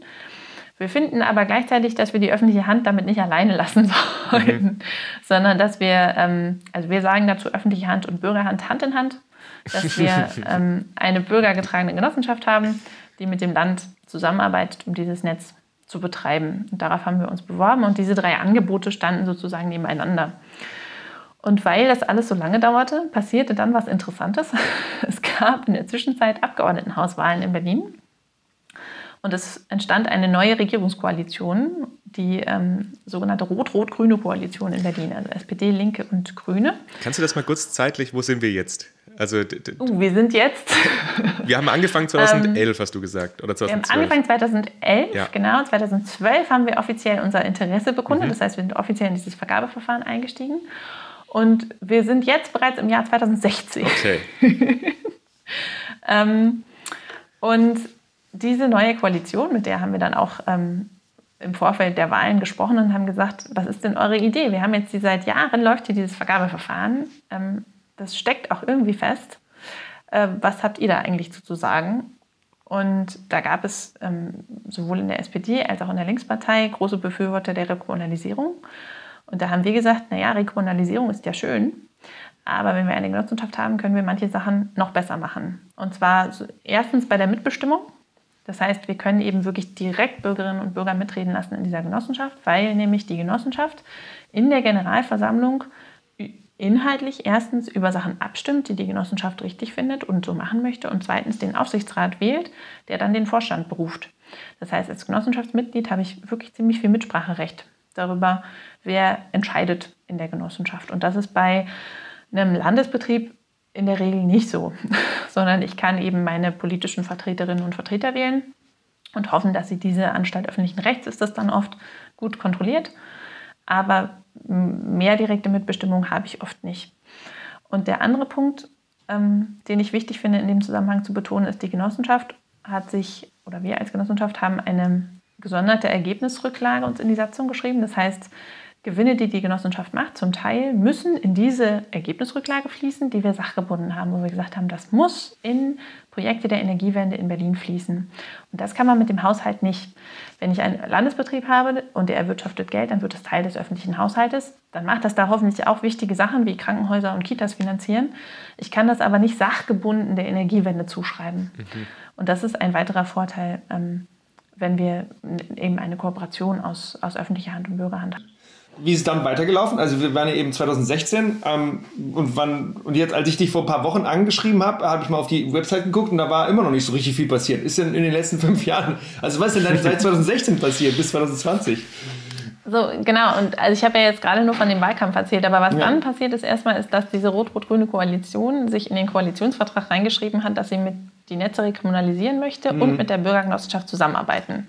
Wir finden aber gleichzeitig, dass wir die öffentliche Hand damit nicht alleine lassen sollten, mhm. sondern dass wir, ähm, also wir sagen dazu öffentliche Hand und Bürgerhand Hand in Hand, dass wir ähm, eine bürgergetragene Genossenschaft haben, die mit dem Land zusammenarbeitet, um dieses Netz zu betreiben. Und darauf haben wir uns beworben und diese drei Angebote standen sozusagen nebeneinander. Und weil das alles so lange dauerte, passierte dann was Interessantes. Es gab in der Zwischenzeit Abgeordnetenhauswahlen in Berlin. Und es entstand eine neue Regierungskoalition, die ähm, sogenannte Rot-Rot-Grüne Koalition in Berlin, also SPD, Linke und Grüne. Kannst du das mal kurz zeitlich, wo sind wir jetzt? Also, uh, wir sind jetzt. wir haben angefangen 2011, hast du gesagt, oder 2012? Wir haben angefangen 2011, ja. genau. 2012 haben wir offiziell unser Interesse bekundet. Mhm. Das heißt, wir sind offiziell in dieses Vergabeverfahren eingestiegen. Und wir sind jetzt bereits im Jahr 2016. Okay. ähm, und diese neue Koalition, mit der haben wir dann auch ähm, im Vorfeld der Wahlen gesprochen und haben gesagt, was ist denn eure Idee? Wir haben jetzt die, seit Jahren läuft hier dieses Vergabeverfahren. Ähm, das steckt auch irgendwie fest. Äh, was habt ihr da eigentlich zu sagen? Und da gab es ähm, sowohl in der SPD als auch in der Linkspartei große Befürworter der Rekommunalisierung. Und da haben wir gesagt, naja, Rekommunalisierung ist ja schön, aber wenn wir eine Genossenschaft haben, können wir manche Sachen noch besser machen. Und zwar erstens bei der Mitbestimmung. Das heißt, wir können eben wirklich direkt Bürgerinnen und Bürger mitreden lassen in dieser Genossenschaft, weil nämlich die Genossenschaft in der Generalversammlung inhaltlich erstens über Sachen abstimmt, die die Genossenschaft richtig findet und so machen möchte und zweitens den Aufsichtsrat wählt, der dann den Vorstand beruft. Das heißt, als Genossenschaftsmitglied habe ich wirklich ziemlich viel Mitspracherecht darüber, wer entscheidet in der Genossenschaft. Und das ist bei einem Landesbetrieb in der Regel nicht so, sondern ich kann eben meine politischen Vertreterinnen und Vertreter wählen und hoffen, dass sie diese Anstalt öffentlichen Rechts ist das dann oft gut kontrolliert. Aber mehr direkte Mitbestimmung habe ich oft nicht. Und der andere Punkt, ähm, den ich wichtig finde in dem Zusammenhang zu betonen, ist, die Genossenschaft hat sich, oder wir als Genossenschaft haben eine gesonderte Ergebnisrücklage uns in die Satzung geschrieben. Das heißt, Gewinne, die die Genossenschaft macht, zum Teil müssen in diese Ergebnisrücklage fließen, die wir sachgebunden haben, wo wir gesagt haben, das muss in Projekte der Energiewende in Berlin fließen. Und das kann man mit dem Haushalt nicht. Wenn ich einen Landesbetrieb habe und der erwirtschaftet Geld, dann wird das Teil des öffentlichen Haushaltes. Dann macht das da hoffentlich auch wichtige Sachen wie Krankenhäuser und Kitas finanzieren. Ich kann das aber nicht sachgebunden der Energiewende zuschreiben. Mhm. Und das ist ein weiterer Vorteil, ähm, wenn wir eben eine Kooperation aus, aus öffentlicher Hand und Bürgerhand haben wie ist es dann weitergelaufen? Also wir waren ja eben 2016 ähm, und wann und jetzt, als ich dich vor ein paar Wochen angeschrieben habe, habe ich mal auf die Website geguckt und da war immer noch nicht so richtig viel passiert. Ist denn in den letzten fünf Jahren, also was ist denn dann seit 2016 passiert bis 2020? So, genau. Und also ich habe ja jetzt gerade nur von dem Wahlkampf erzählt, aber was ja. dann passiert ist erstmal, ist, dass diese rot-rot-grüne Koalition sich in den Koalitionsvertrag reingeschrieben hat, dass sie mit die Netze rekommunalisieren möchte mhm. und mit der Bürgergenossenschaft zusammenarbeiten.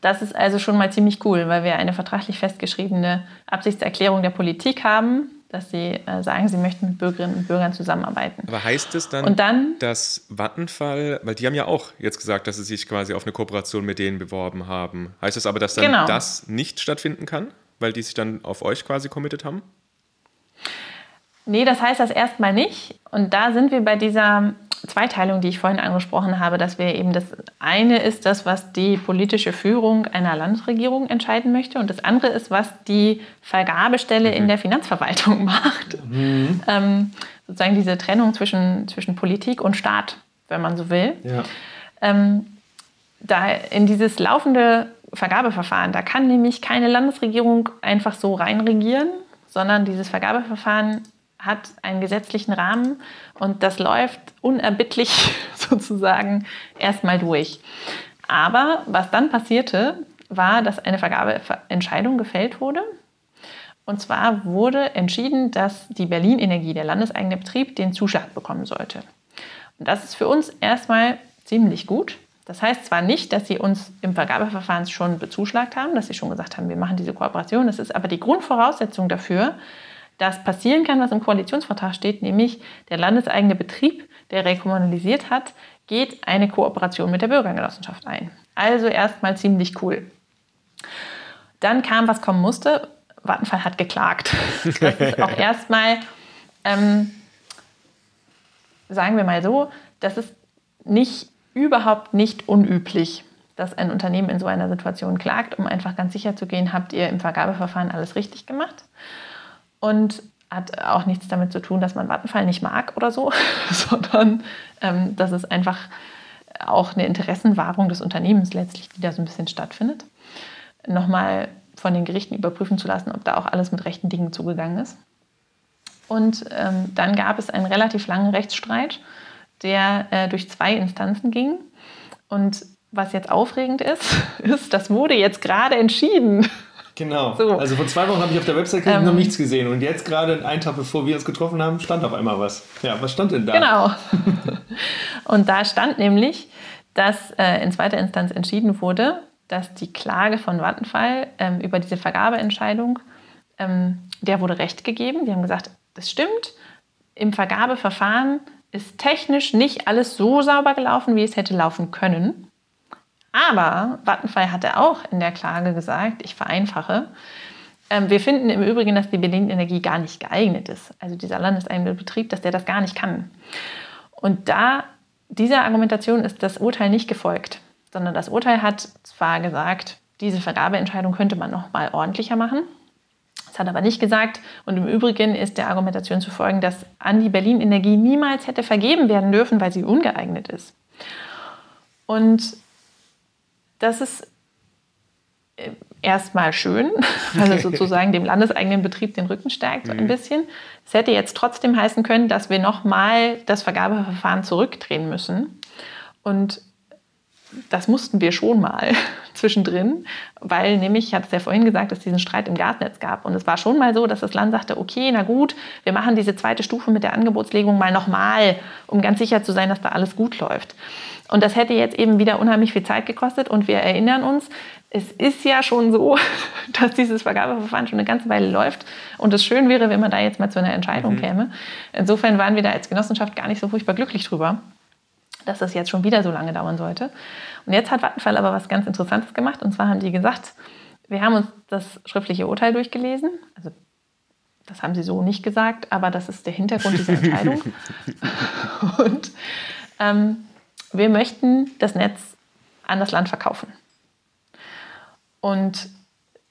Das ist also schon mal ziemlich cool, weil wir eine vertraglich festgeschriebene Absichtserklärung der Politik haben, dass sie äh, sagen, sie möchten mit Bürgerinnen und Bürgern zusammenarbeiten. Aber heißt es dann, dann, dass Vattenfall, weil die haben ja auch jetzt gesagt, dass sie sich quasi auf eine Kooperation mit denen beworben haben. Heißt es das aber, dass dann genau. das nicht stattfinden kann, weil die sich dann auf euch quasi committed haben? Nee, das heißt das erstmal nicht. Und da sind wir bei dieser Zweiteilung, die ich vorhin angesprochen habe, dass wir eben das eine ist das, was die politische Führung einer Landesregierung entscheiden möchte und das andere ist, was die Vergabestelle mhm. in der Finanzverwaltung macht. Mhm. Ähm, sozusagen diese Trennung zwischen, zwischen Politik und Staat, wenn man so will. Ja. Ähm, da in dieses laufende Vergabeverfahren, da kann nämlich keine Landesregierung einfach so reinregieren, sondern dieses Vergabeverfahren hat einen gesetzlichen Rahmen und das läuft unerbittlich sozusagen erstmal durch. Aber was dann passierte, war, dass eine Vergabeentscheidung gefällt wurde. Und zwar wurde entschieden, dass die Berlin Energie, der landeseigene Betrieb, den Zuschlag bekommen sollte. Und das ist für uns erstmal ziemlich gut. Das heißt zwar nicht, dass sie uns im Vergabeverfahren schon bezuschlagt haben, dass sie schon gesagt haben, wir machen diese Kooperation. Das ist aber die Grundvoraussetzung dafür, das passieren kann, was im Koalitionsvertrag steht, nämlich der landeseigene Betrieb der rekommunalisiert hat, geht eine Kooperation mit der Bürgergenossenschaft ein. Also erstmal ziemlich cool. Dann kam, was kommen musste. Vattenfall hat geklagt. Das ist auch erstmal, ähm, sagen wir mal so, das ist nicht, überhaupt nicht unüblich, dass ein Unternehmen in so einer Situation klagt, um einfach ganz sicher zu gehen, habt ihr im Vergabeverfahren alles richtig gemacht. Und hat auch nichts damit zu tun, dass man Vattenfall nicht mag oder so, sondern ähm, dass es einfach auch eine Interessenwahrung des Unternehmens letztlich, die da so ein bisschen stattfindet. Nochmal von den Gerichten überprüfen zu lassen, ob da auch alles mit rechten Dingen zugegangen ist. Und ähm, dann gab es einen relativ langen Rechtsstreit, der äh, durch zwei Instanzen ging. Und was jetzt aufregend ist, ist, das wurde jetzt gerade entschieden. Genau. So. Also vor zwei Wochen habe ich auf der Website ähm, noch nichts gesehen und jetzt gerade einen Tag bevor wir uns getroffen haben, stand auf einmal was. Ja, was stand denn da? Genau. und da stand nämlich, dass äh, in zweiter Instanz entschieden wurde, dass die Klage von Vattenfall ähm, über diese Vergabeentscheidung, ähm, der wurde Recht gegeben. Die haben gesagt, das stimmt. Im Vergabeverfahren ist technisch nicht alles so sauber gelaufen, wie es hätte laufen können. Aber Vattenfall hatte auch in der Klage gesagt, ich vereinfache, ähm, wir finden im Übrigen, dass die Berlin-Energie gar nicht geeignet ist. Also dieser landeseigene Betrieb, dass der das gar nicht kann. Und da dieser Argumentation ist das Urteil nicht gefolgt, sondern das Urteil hat zwar gesagt, diese Vergabeentscheidung könnte man noch mal ordentlicher machen. Es hat aber nicht gesagt, und im Übrigen ist der Argumentation zu folgen, dass an die Berlin Energie niemals hätte vergeben werden dürfen, weil sie ungeeignet ist. Und das ist äh, erstmal schön, weil es sozusagen dem landeseigenen Betrieb den Rücken stärkt so ein mhm. bisschen. Es hätte jetzt trotzdem heißen können, dass wir nochmal das Vergabeverfahren zurückdrehen müssen. Und das mussten wir schon mal zwischendrin, weil nämlich, ich hatte es ja vorhin gesagt, dass es diesen Streit im Gasnetz gab. Und es war schon mal so, dass das Land sagte, okay, na gut, wir machen diese zweite Stufe mit der Angebotslegung mal nochmal, um ganz sicher zu sein, dass da alles gut läuft. Und das hätte jetzt eben wieder unheimlich viel Zeit gekostet. Und wir erinnern uns, es ist ja schon so, dass dieses Vergabeverfahren schon eine ganze Weile läuft. Und es schön wäre, wenn man da jetzt mal zu einer Entscheidung mhm. käme. Insofern waren wir da als Genossenschaft gar nicht so furchtbar glücklich drüber, dass das jetzt schon wieder so lange dauern sollte. Und jetzt hat Vattenfall aber was ganz Interessantes gemacht. Und zwar haben die gesagt, wir haben uns das schriftliche Urteil durchgelesen. Also das haben sie so nicht gesagt, aber das ist der Hintergrund dieser Entscheidung. und ähm, wir möchten das Netz an das Land verkaufen. Und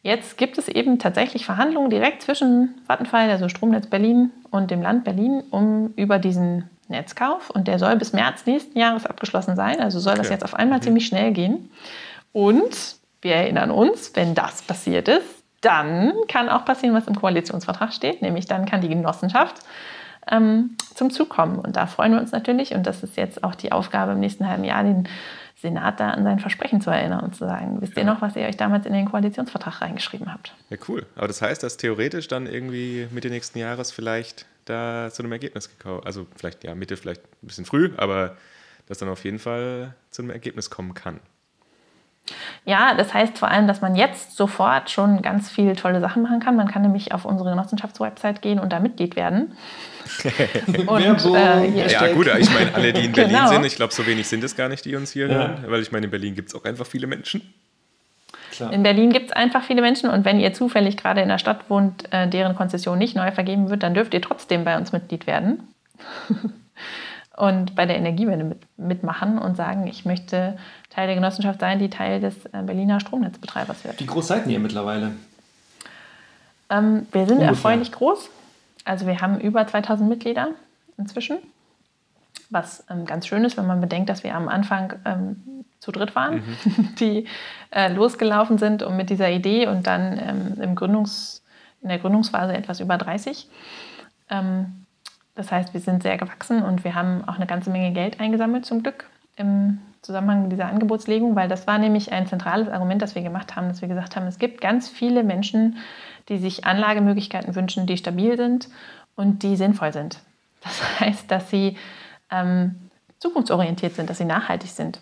jetzt gibt es eben tatsächlich Verhandlungen direkt zwischen Vattenfall, also Stromnetz Berlin, und dem Land Berlin um über diesen Netzkauf. Und der soll bis März nächsten Jahres abgeschlossen sein. Also soll das jetzt auf einmal mhm. ziemlich schnell gehen. Und wir erinnern uns, wenn das passiert ist, dann kann auch passieren, was im Koalitionsvertrag steht, nämlich dann kann die Genossenschaft ähm, zum Zug kommen. Und da freuen wir uns natürlich. Und das ist jetzt auch die Aufgabe im nächsten halben Jahr, den Senat da an sein Versprechen zu erinnern und zu sagen, wisst ihr noch, was ihr euch damals in den Koalitionsvertrag reingeschrieben habt? Ja, cool. Aber das heißt, dass theoretisch dann irgendwie Mitte nächsten Jahres vielleicht da zu einem Ergebnis gekommen, also vielleicht ja Mitte, vielleicht ein bisschen früh, aber dass dann auf jeden Fall zu einem Ergebnis kommen kann. Ja, das heißt vor allem, dass man jetzt sofort schon ganz viele tolle Sachen machen kann. Man kann nämlich auf unsere Genossenschaftswebsite gehen und da Mitglied werden. und, äh, ja, gut, ich meine, alle, die in Berlin genau. sind, ich glaube, so wenig sind es gar nicht, die uns hier ja. hören, weil ich meine, in Berlin gibt es auch einfach viele Menschen. Klar. In Berlin gibt es einfach viele Menschen und wenn ihr zufällig gerade in der Stadt wohnt, äh, deren Konzession nicht neu vergeben wird, dann dürft ihr trotzdem bei uns Mitglied werden und bei der Energiewende mit, mitmachen und sagen, ich möchte Teil der Genossenschaft sein, die Teil des äh, Berliner Stromnetzbetreibers wird. Wie groß seid ihr mittlerweile? Ähm, wir sind Ungefähr. erfreulich groß. Also wir haben über 2000 Mitglieder inzwischen, was ähm, ganz schön ist, wenn man bedenkt, dass wir am Anfang ähm, zu dritt waren, mhm. die äh, losgelaufen sind und mit dieser Idee und dann ähm, im Gründungs, in der Gründungsphase etwas über 30. Ähm, das heißt, wir sind sehr gewachsen und wir haben auch eine ganze Menge Geld eingesammelt zum Glück im Zusammenhang mit dieser Angebotslegung, weil das war nämlich ein zentrales Argument, das wir gemacht haben, dass wir gesagt haben, es gibt ganz viele Menschen, die sich Anlagemöglichkeiten wünschen, die stabil sind und die sinnvoll sind. Das heißt, dass sie ähm, zukunftsorientiert sind, dass sie nachhaltig sind.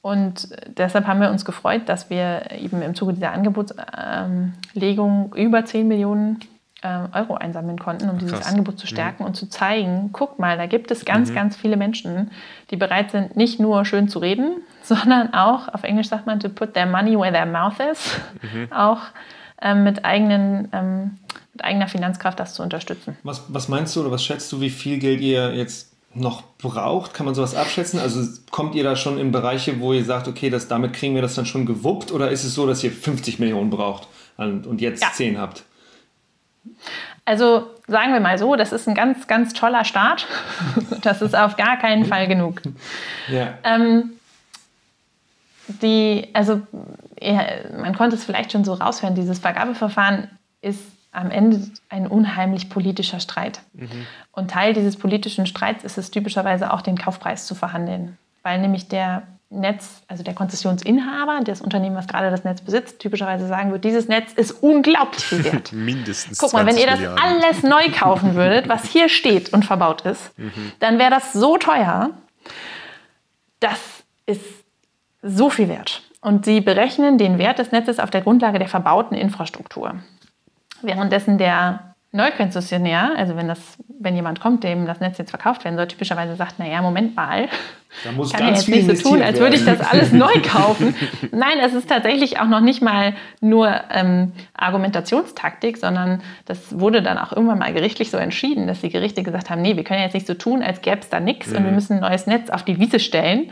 Und deshalb haben wir uns gefreut, dass wir eben im Zuge dieser Angebotslegung über 10 Millionen ähm, Euro einsammeln konnten, um dieses Angebot zu stärken mhm. und zu zeigen, guck mal, da gibt es ganz, mhm. ganz viele Menschen, die bereit sind, nicht nur schön zu reden, sondern auch, auf Englisch sagt man, to put their money where their mouth is, mhm. auch ähm, mit, eigenen, ähm, mit eigener Finanzkraft das zu unterstützen. Was, was meinst du oder was schätzt du, wie viel Geld ihr jetzt noch braucht? Kann man sowas abschätzen? Also kommt ihr da schon in Bereiche, wo ihr sagt, okay, das, damit kriegen wir das dann schon gewuppt oder ist es so, dass ihr 50 Millionen braucht und jetzt ja. 10 habt? Also sagen wir mal so, das ist ein ganz, ganz toller Start. Das ist auf gar keinen Fall genug. Ja. Ähm, die, also ja, man konnte es vielleicht schon so raushören, dieses Vergabeverfahren ist am Ende ein unheimlich politischer Streit. Mhm. Und Teil dieses politischen Streits ist es typischerweise auch, den Kaufpreis zu verhandeln. Weil nämlich der Netz, also der Konzessionsinhaber, das Unternehmen, was gerade das Netz besitzt, typischerweise sagen wird, dieses Netz ist unglaublich viel wert. Mindestens. Guck mal, wenn ihr das Milliarden. alles neu kaufen würdet, was hier steht und verbaut ist, mhm. dann wäre das so teuer, das ist so viel wert. Und sie berechnen den Wert des Netzes auf der Grundlage der verbauten Infrastruktur. Währenddessen der Neukonzessionär, also wenn, das, wenn jemand kommt, dem das Netz jetzt verkauft werden soll, typischerweise sagt, naja, Moment mal, da muss kann ganz jetzt nicht so tun, als würde ich das alles neu kaufen. Nein, es ist tatsächlich auch noch nicht mal nur ähm, Argumentationstaktik, sondern das wurde dann auch irgendwann mal gerichtlich so entschieden, dass die Gerichte gesagt haben, nee, wir können jetzt nicht so tun, als gäbe es da nichts mhm. und wir mhm. müssen ein neues Netz auf die Wiese stellen,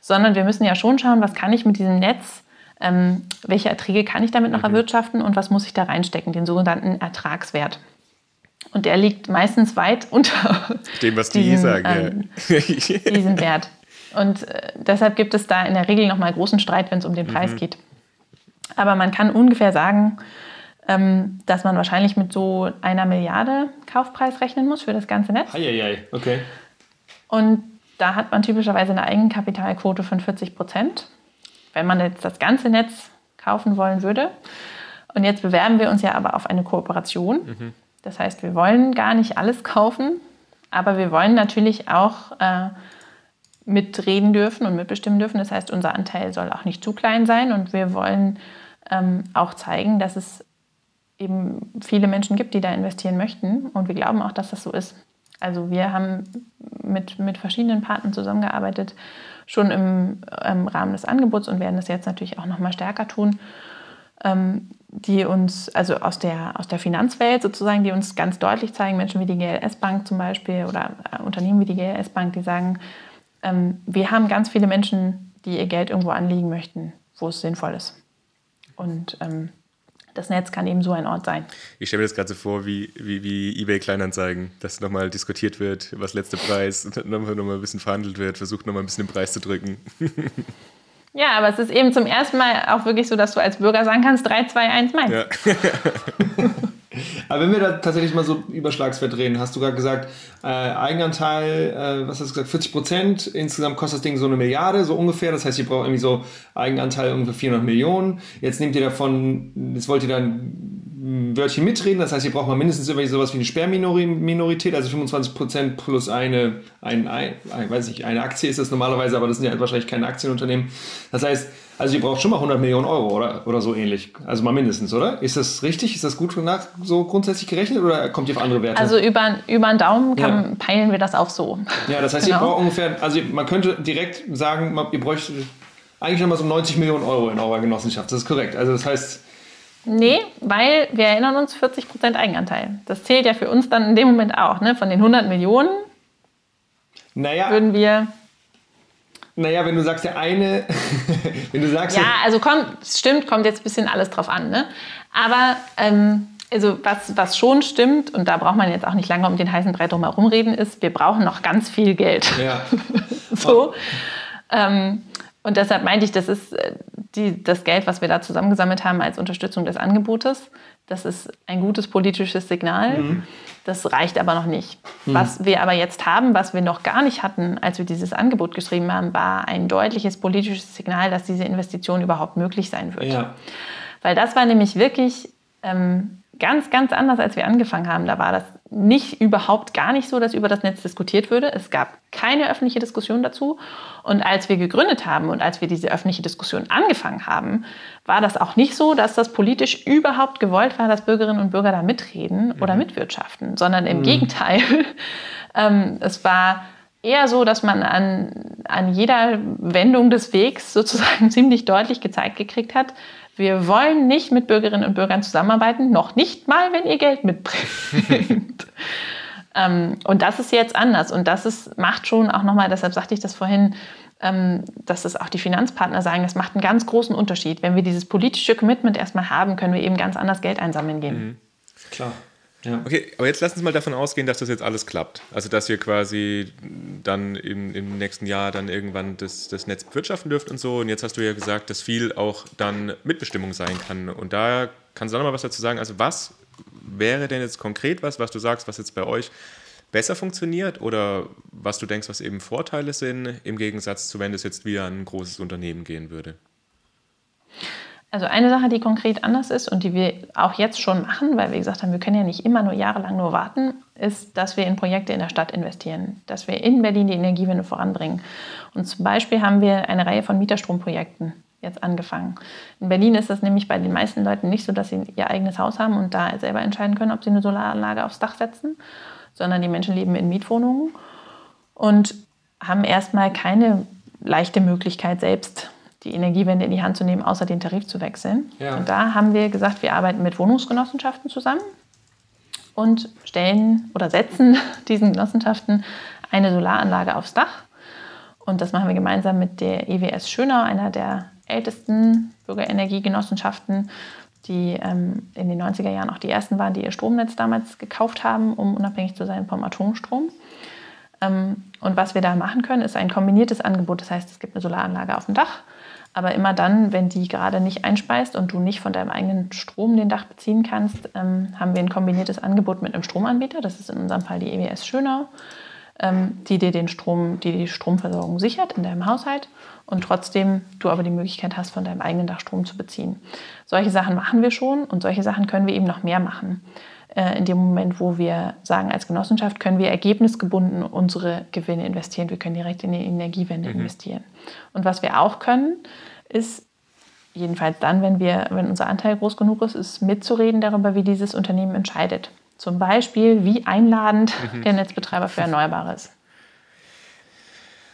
sondern wir müssen ja schon schauen, was kann ich mit diesem Netz ähm, welche Erträge kann ich damit noch mhm. erwirtschaften und was muss ich da reinstecken, den sogenannten Ertragswert. Und der liegt meistens weit unter dem, was die diesen, sagen. Ähm, diesen Wert. Und äh, deshalb gibt es da in der Regel nochmal großen Streit, wenn es um den Preis mhm. geht. Aber man kann ungefähr sagen, ähm, dass man wahrscheinlich mit so einer Milliarde Kaufpreis rechnen muss für das ganze Netz. Eieiei, okay. Und da hat man typischerweise eine Eigenkapitalquote von 40 Prozent, wenn man jetzt das ganze Netz kaufen wollen würde. Und jetzt bewerben wir uns ja aber auf eine Kooperation. Mhm. Das heißt, wir wollen gar nicht alles kaufen, aber wir wollen natürlich auch äh, mitreden dürfen und mitbestimmen dürfen. Das heißt, unser Anteil soll auch nicht zu klein sein und wir wollen ähm, auch zeigen, dass es eben viele Menschen gibt, die da investieren möchten und wir glauben auch, dass das so ist. Also wir haben mit, mit verschiedenen Partnern zusammengearbeitet, schon im, im Rahmen des Angebots und werden das jetzt natürlich auch noch mal stärker tun. Ähm, die uns, also aus der, aus der Finanzwelt sozusagen, die uns ganz deutlich zeigen, Menschen wie die GLS Bank zum Beispiel oder äh, Unternehmen wie die GLS Bank, die sagen, ähm, wir haben ganz viele Menschen, die ihr Geld irgendwo anlegen möchten, wo es sinnvoll ist. Und ähm, das Netz kann eben so ein Ort sein. Ich stelle mir das gerade so vor, wie, wie, wie eBay Kleinanzeigen, dass nochmal diskutiert wird, was letzte Preis, nochmal noch mal ein bisschen verhandelt wird, versucht nochmal ein bisschen den Preis zu drücken. Ja, aber es ist eben zum ersten Mal auch wirklich so, dass du als Bürger sagen kannst, 3, 2, 1, meins. Ja. aber wenn wir da tatsächlich mal so Überschlagswert reden, hast du gerade gesagt, äh, Eigenanteil, äh, was hast du gesagt, 40 Prozent, insgesamt kostet das Ding so eine Milliarde, so ungefähr, das heißt, ihr braucht irgendwie so Eigenanteil ungefähr 400 Millionen, jetzt nehmt ihr davon, jetzt wollt ihr dann Wörtchen mitreden. Das heißt, ihr braucht mal mindestens irgendwie sowas wie eine Sperrminorität, also 25% plus eine, ein, ein, ein, weiß nicht, eine Aktie ist das normalerweise, aber das sind ja wahrscheinlich keine Aktienunternehmen. Das heißt, also ihr braucht schon mal 100 Millionen Euro oder, oder so ähnlich. Also mal mindestens, oder? Ist das richtig? Ist das gut nach so grundsätzlich gerechnet oder kommt ihr auf andere Werte? Also über, über den Daumen kann, ja. peilen wir das auch so. Ja, das heißt, genau. ihr braucht ungefähr, also man könnte direkt sagen, ihr bräuchte eigentlich nochmal so 90 Millionen Euro in eurer Genossenschaft. Das ist korrekt. Also das heißt, Nee, weil wir erinnern uns 40% Eigenanteil. Das zählt ja für uns dann in dem Moment auch. Ne? Von den 100 Millionen naja, würden wir. Naja, wenn du sagst, der eine, wenn du sagst. Ja, also kommt, stimmt, kommt jetzt ein bisschen alles drauf an. Ne? Aber ähm, also was, was schon stimmt, und da braucht man jetzt auch nicht lange um den heißen Brei drum herum reden, ist, wir brauchen noch ganz viel Geld. Ja. so. Ähm, und deshalb meinte ich, das ist äh, die, das Geld, was wir da zusammengesammelt haben als Unterstützung des Angebotes. Das ist ein gutes politisches Signal. Mhm. Das reicht aber noch nicht. Mhm. Was wir aber jetzt haben, was wir noch gar nicht hatten, als wir dieses Angebot geschrieben haben, war ein deutliches politisches Signal, dass diese Investition überhaupt möglich sein wird. Ja. Weil das war nämlich wirklich ähm, ganz, ganz anders, als wir angefangen haben. Da war das nicht überhaupt gar nicht so, dass über das Netz diskutiert würde. Es gab keine öffentliche Diskussion dazu. Und als wir gegründet haben und als wir diese öffentliche Diskussion angefangen haben, war das auch nicht so, dass das politisch überhaupt gewollt war, dass Bürgerinnen und Bürger da mitreden oder mhm. mitwirtschaften, sondern im mhm. Gegenteil. ähm, es war eher so, dass man an, an jeder Wendung des Wegs sozusagen ziemlich deutlich gezeigt gekriegt hat, wir wollen nicht mit Bürgerinnen und Bürgern zusammenarbeiten, noch nicht mal, wenn ihr Geld mitbringt. ähm, und das ist jetzt anders. Und das ist, macht schon auch nochmal, deshalb sagte ich das vorhin, ähm, dass es auch die Finanzpartner sagen, das macht einen ganz großen Unterschied. Wenn wir dieses politische Commitment erstmal haben, können wir eben ganz anders Geld einsammeln gehen. Mhm. Klar. Ja. Okay, aber jetzt lass uns mal davon ausgehen, dass das jetzt alles klappt. Also, dass ihr quasi dann im, im nächsten Jahr dann irgendwann das, das Netz bewirtschaften dürft und so. Und jetzt hast du ja gesagt, dass viel auch dann Mitbestimmung sein kann. Und da kannst du noch mal was dazu sagen. Also, was wäre denn jetzt konkret was, was du sagst, was jetzt bei euch besser funktioniert oder was du denkst, was eben Vorteile sind, im Gegensatz zu, wenn es jetzt wieder ein großes Unternehmen gehen würde? Also eine Sache, die konkret anders ist und die wir auch jetzt schon machen, weil wir gesagt haben, wir können ja nicht immer nur jahrelang nur warten, ist, dass wir in Projekte in der Stadt investieren, dass wir in Berlin die Energiewende voranbringen. Und zum Beispiel haben wir eine Reihe von Mieterstromprojekten jetzt angefangen. In Berlin ist das nämlich bei den meisten Leuten nicht so, dass sie ihr eigenes Haus haben und da selber entscheiden können, ob sie eine Solaranlage aufs Dach setzen, sondern die Menschen leben in Mietwohnungen und haben erstmal keine leichte Möglichkeit, selbst die Energiewende in die Hand zu nehmen, außer den Tarif zu wechseln. Ja. Und da haben wir gesagt, wir arbeiten mit Wohnungsgenossenschaften zusammen und stellen oder setzen diesen Genossenschaften eine Solaranlage aufs Dach. Und das machen wir gemeinsam mit der EWS Schönau, einer der ältesten Bürgerenergiegenossenschaften, die ähm, in den 90er Jahren auch die ersten waren, die ihr Stromnetz damals gekauft haben, um unabhängig zu sein vom Atomstrom. Ähm, und was wir da machen können, ist ein kombiniertes Angebot. Das heißt, es gibt eine Solaranlage auf dem Dach aber immer dann, wenn die gerade nicht einspeist und du nicht von deinem eigenen Strom den Dach beziehen kannst, ähm, haben wir ein kombiniertes Angebot mit einem Stromanbieter. Das ist in unserem Fall die EWS Schönau, ähm, die dir den Strom, die die Stromversorgung sichert in deinem Haushalt und trotzdem du aber die Möglichkeit hast, von deinem eigenen Dach Strom zu beziehen. Solche Sachen machen wir schon und solche Sachen können wir eben noch mehr machen. Äh, in dem Moment, wo wir sagen, als Genossenschaft können wir ergebnisgebunden unsere Gewinne investieren. Wir können direkt in die Energiewende mhm. investieren. Und was wir auch können, ist, jedenfalls dann, wenn, wir, wenn unser Anteil groß genug ist, ist mitzureden darüber, wie dieses Unternehmen entscheidet. Zum Beispiel, wie einladend mhm. der Netzbetreiber für Erneuerbare ist.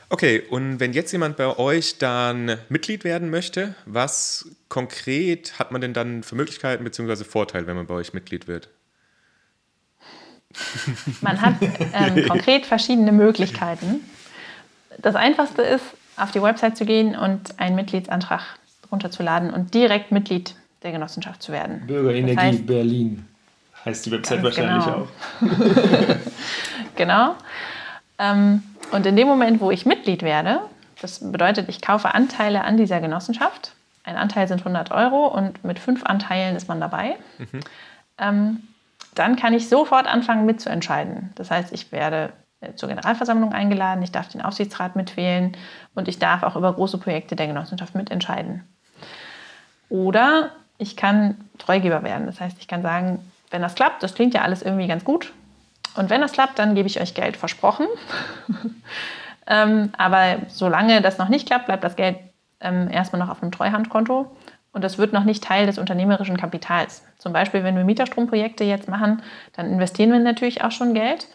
Okay, und wenn jetzt jemand bei euch dann Mitglied werden möchte, was konkret hat man denn dann für Möglichkeiten bzw. Vorteile, wenn man bei euch Mitglied wird? Man hat ähm, konkret verschiedene Möglichkeiten. Das einfachste ist, auf die Website zu gehen und einen Mitgliedsantrag runterzuladen und direkt Mitglied der Genossenschaft zu werden. Bürgerenergie das heißt, Berlin heißt die Website wahrscheinlich genau. auch. genau. Ähm, und in dem Moment, wo ich Mitglied werde, das bedeutet, ich kaufe Anteile an dieser Genossenschaft. Ein Anteil sind 100 Euro und mit fünf Anteilen ist man dabei. Mhm. Ähm, dann kann ich sofort anfangen mitzuentscheiden. Das heißt, ich werde äh, zur Generalversammlung eingeladen, ich darf den Aufsichtsrat mitwählen und ich darf auch über große Projekte der Genossenschaft mitentscheiden. Oder ich kann Treugeber werden. Das heißt, ich kann sagen, wenn das klappt, das klingt ja alles irgendwie ganz gut. Und wenn das klappt, dann gebe ich euch Geld versprochen. ähm, aber solange das noch nicht klappt, bleibt das Geld ähm, erstmal noch auf einem Treuhandkonto. Und das wird noch nicht Teil des unternehmerischen Kapitals. Zum Beispiel, wenn wir Mieterstromprojekte jetzt machen, dann investieren wir natürlich auch schon Geld.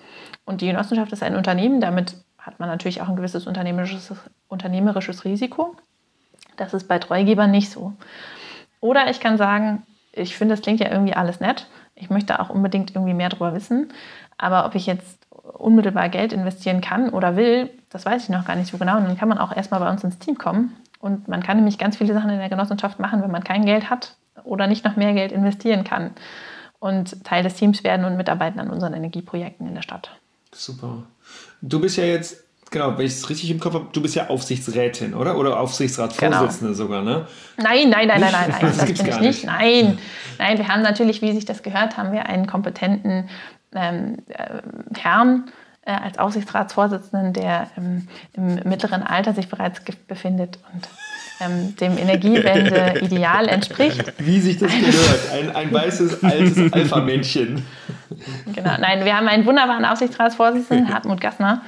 Und die Genossenschaft ist ein Unternehmen, damit hat man natürlich auch ein gewisses unternehmerisches, unternehmerisches Risiko. Das ist bei Treugebern nicht so. Oder ich kann sagen, ich finde, das klingt ja irgendwie alles nett. Ich möchte auch unbedingt irgendwie mehr darüber wissen. Aber ob ich jetzt unmittelbar Geld investieren kann oder will, das weiß ich noch gar nicht so genau. Und dann kann man auch erstmal bei uns ins Team kommen und man kann nämlich ganz viele Sachen in der Genossenschaft machen, wenn man kein Geld hat oder nicht noch mehr Geld investieren kann. Und Teil des Teams werden und mitarbeiten an unseren Energieprojekten in der Stadt. Super. Du bist ja jetzt, genau, wenn ich es richtig im Kopf habe, du bist ja Aufsichtsrätin, oder? Oder Aufsichtsratsvorsitzende genau. sogar, ne? Nein, nein, nein, nein, nein, nein. Das, das bin ich nicht. Nein. Nein, wir haben natürlich, wie sich das gehört, haben wir einen kompetenten ähm, äh, Herrn, äh, als Aufsichtsratsvorsitzenden, der ähm, im mittleren Alter sich bereits befindet und ähm, dem Energiewende-Ideal entspricht. Wie sich das gehört. Ein, ein weißes, altes Alpha-Männchen. genau. Nein, wir haben einen wunderbaren Aufsichtsratsvorsitzenden, Hartmut Gassner,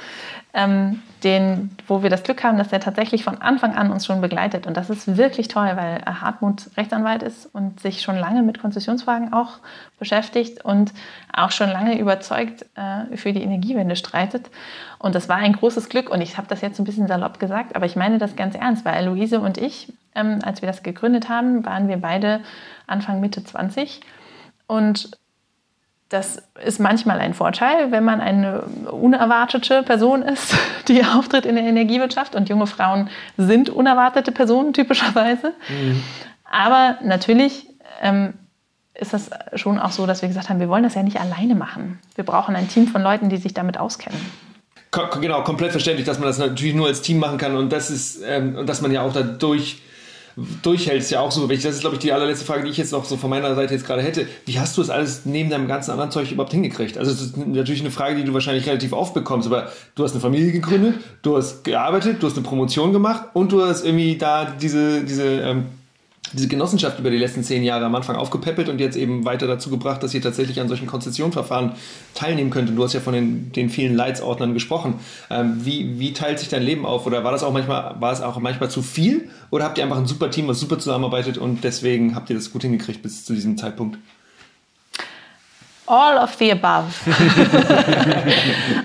ähm, den, wo wir das Glück haben, dass er tatsächlich von Anfang an uns schon begleitet. Und das ist wirklich toll, weil Hartmut Rechtsanwalt ist und sich schon lange mit Konzessionsfragen auch beschäftigt und auch schon lange überzeugt äh, für die Energiewende streitet. Und das war ein großes Glück. Und ich habe das jetzt ein bisschen salopp gesagt, aber ich meine das ganz ernst, weil Luise und ich, ähm, als wir das gegründet haben, waren wir beide Anfang Mitte 20. Und das ist manchmal ein Vorteil, wenn man eine unerwartete Person ist, die auftritt in der Energiewirtschaft. Und junge Frauen sind unerwartete Personen typischerweise. Mhm. Aber natürlich ähm, ist das schon auch so, dass wir gesagt haben, wir wollen das ja nicht alleine machen. Wir brauchen ein Team von Leuten, die sich damit auskennen. Genau, komplett verständlich, dass man das natürlich nur als Team machen kann und das ist ähm, und dass man ja auch dadurch durchhält, ist ja auch so. Das ist, glaube ich, die allerletzte Frage, die ich jetzt noch so von meiner Seite jetzt gerade hätte. Wie hast du das alles neben deinem ganzen anderen Zeug überhaupt hingekriegt? Also, das ist natürlich eine Frage, die du wahrscheinlich relativ oft bekommst, aber du hast eine Familie gegründet, du hast gearbeitet, du hast eine Promotion gemacht und du hast irgendwie da diese, diese ähm, diese Genossenschaft über die letzten zehn Jahre am Anfang aufgepäppelt und jetzt eben weiter dazu gebracht, dass ihr tatsächlich an solchen Konzessionverfahren teilnehmen könnt. Und du hast ja von den, den vielen Leitsordnern gesprochen. Ähm, wie, wie teilt sich dein Leben auf? Oder war das auch manchmal, war es auch manchmal zu viel? Oder habt ihr einfach ein super Team, was super zusammenarbeitet und deswegen habt ihr das gut hingekriegt bis zu diesem Zeitpunkt? All of the above.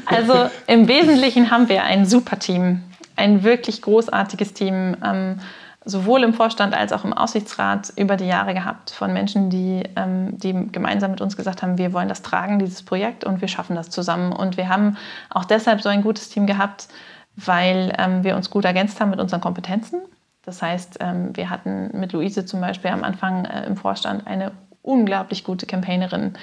also im Wesentlichen haben wir ein super Team, ein wirklich großartiges Team. Ähm, sowohl im Vorstand als auch im Aussichtsrat über die Jahre gehabt von Menschen, die, ähm, die gemeinsam mit uns gesagt haben, wir wollen das tragen, dieses Projekt, und wir schaffen das zusammen. Und wir haben auch deshalb so ein gutes Team gehabt, weil ähm, wir uns gut ergänzt haben mit unseren Kompetenzen. Das heißt, ähm, wir hatten mit Luise zum Beispiel am Anfang äh, im Vorstand eine unglaublich gute Campaignerin,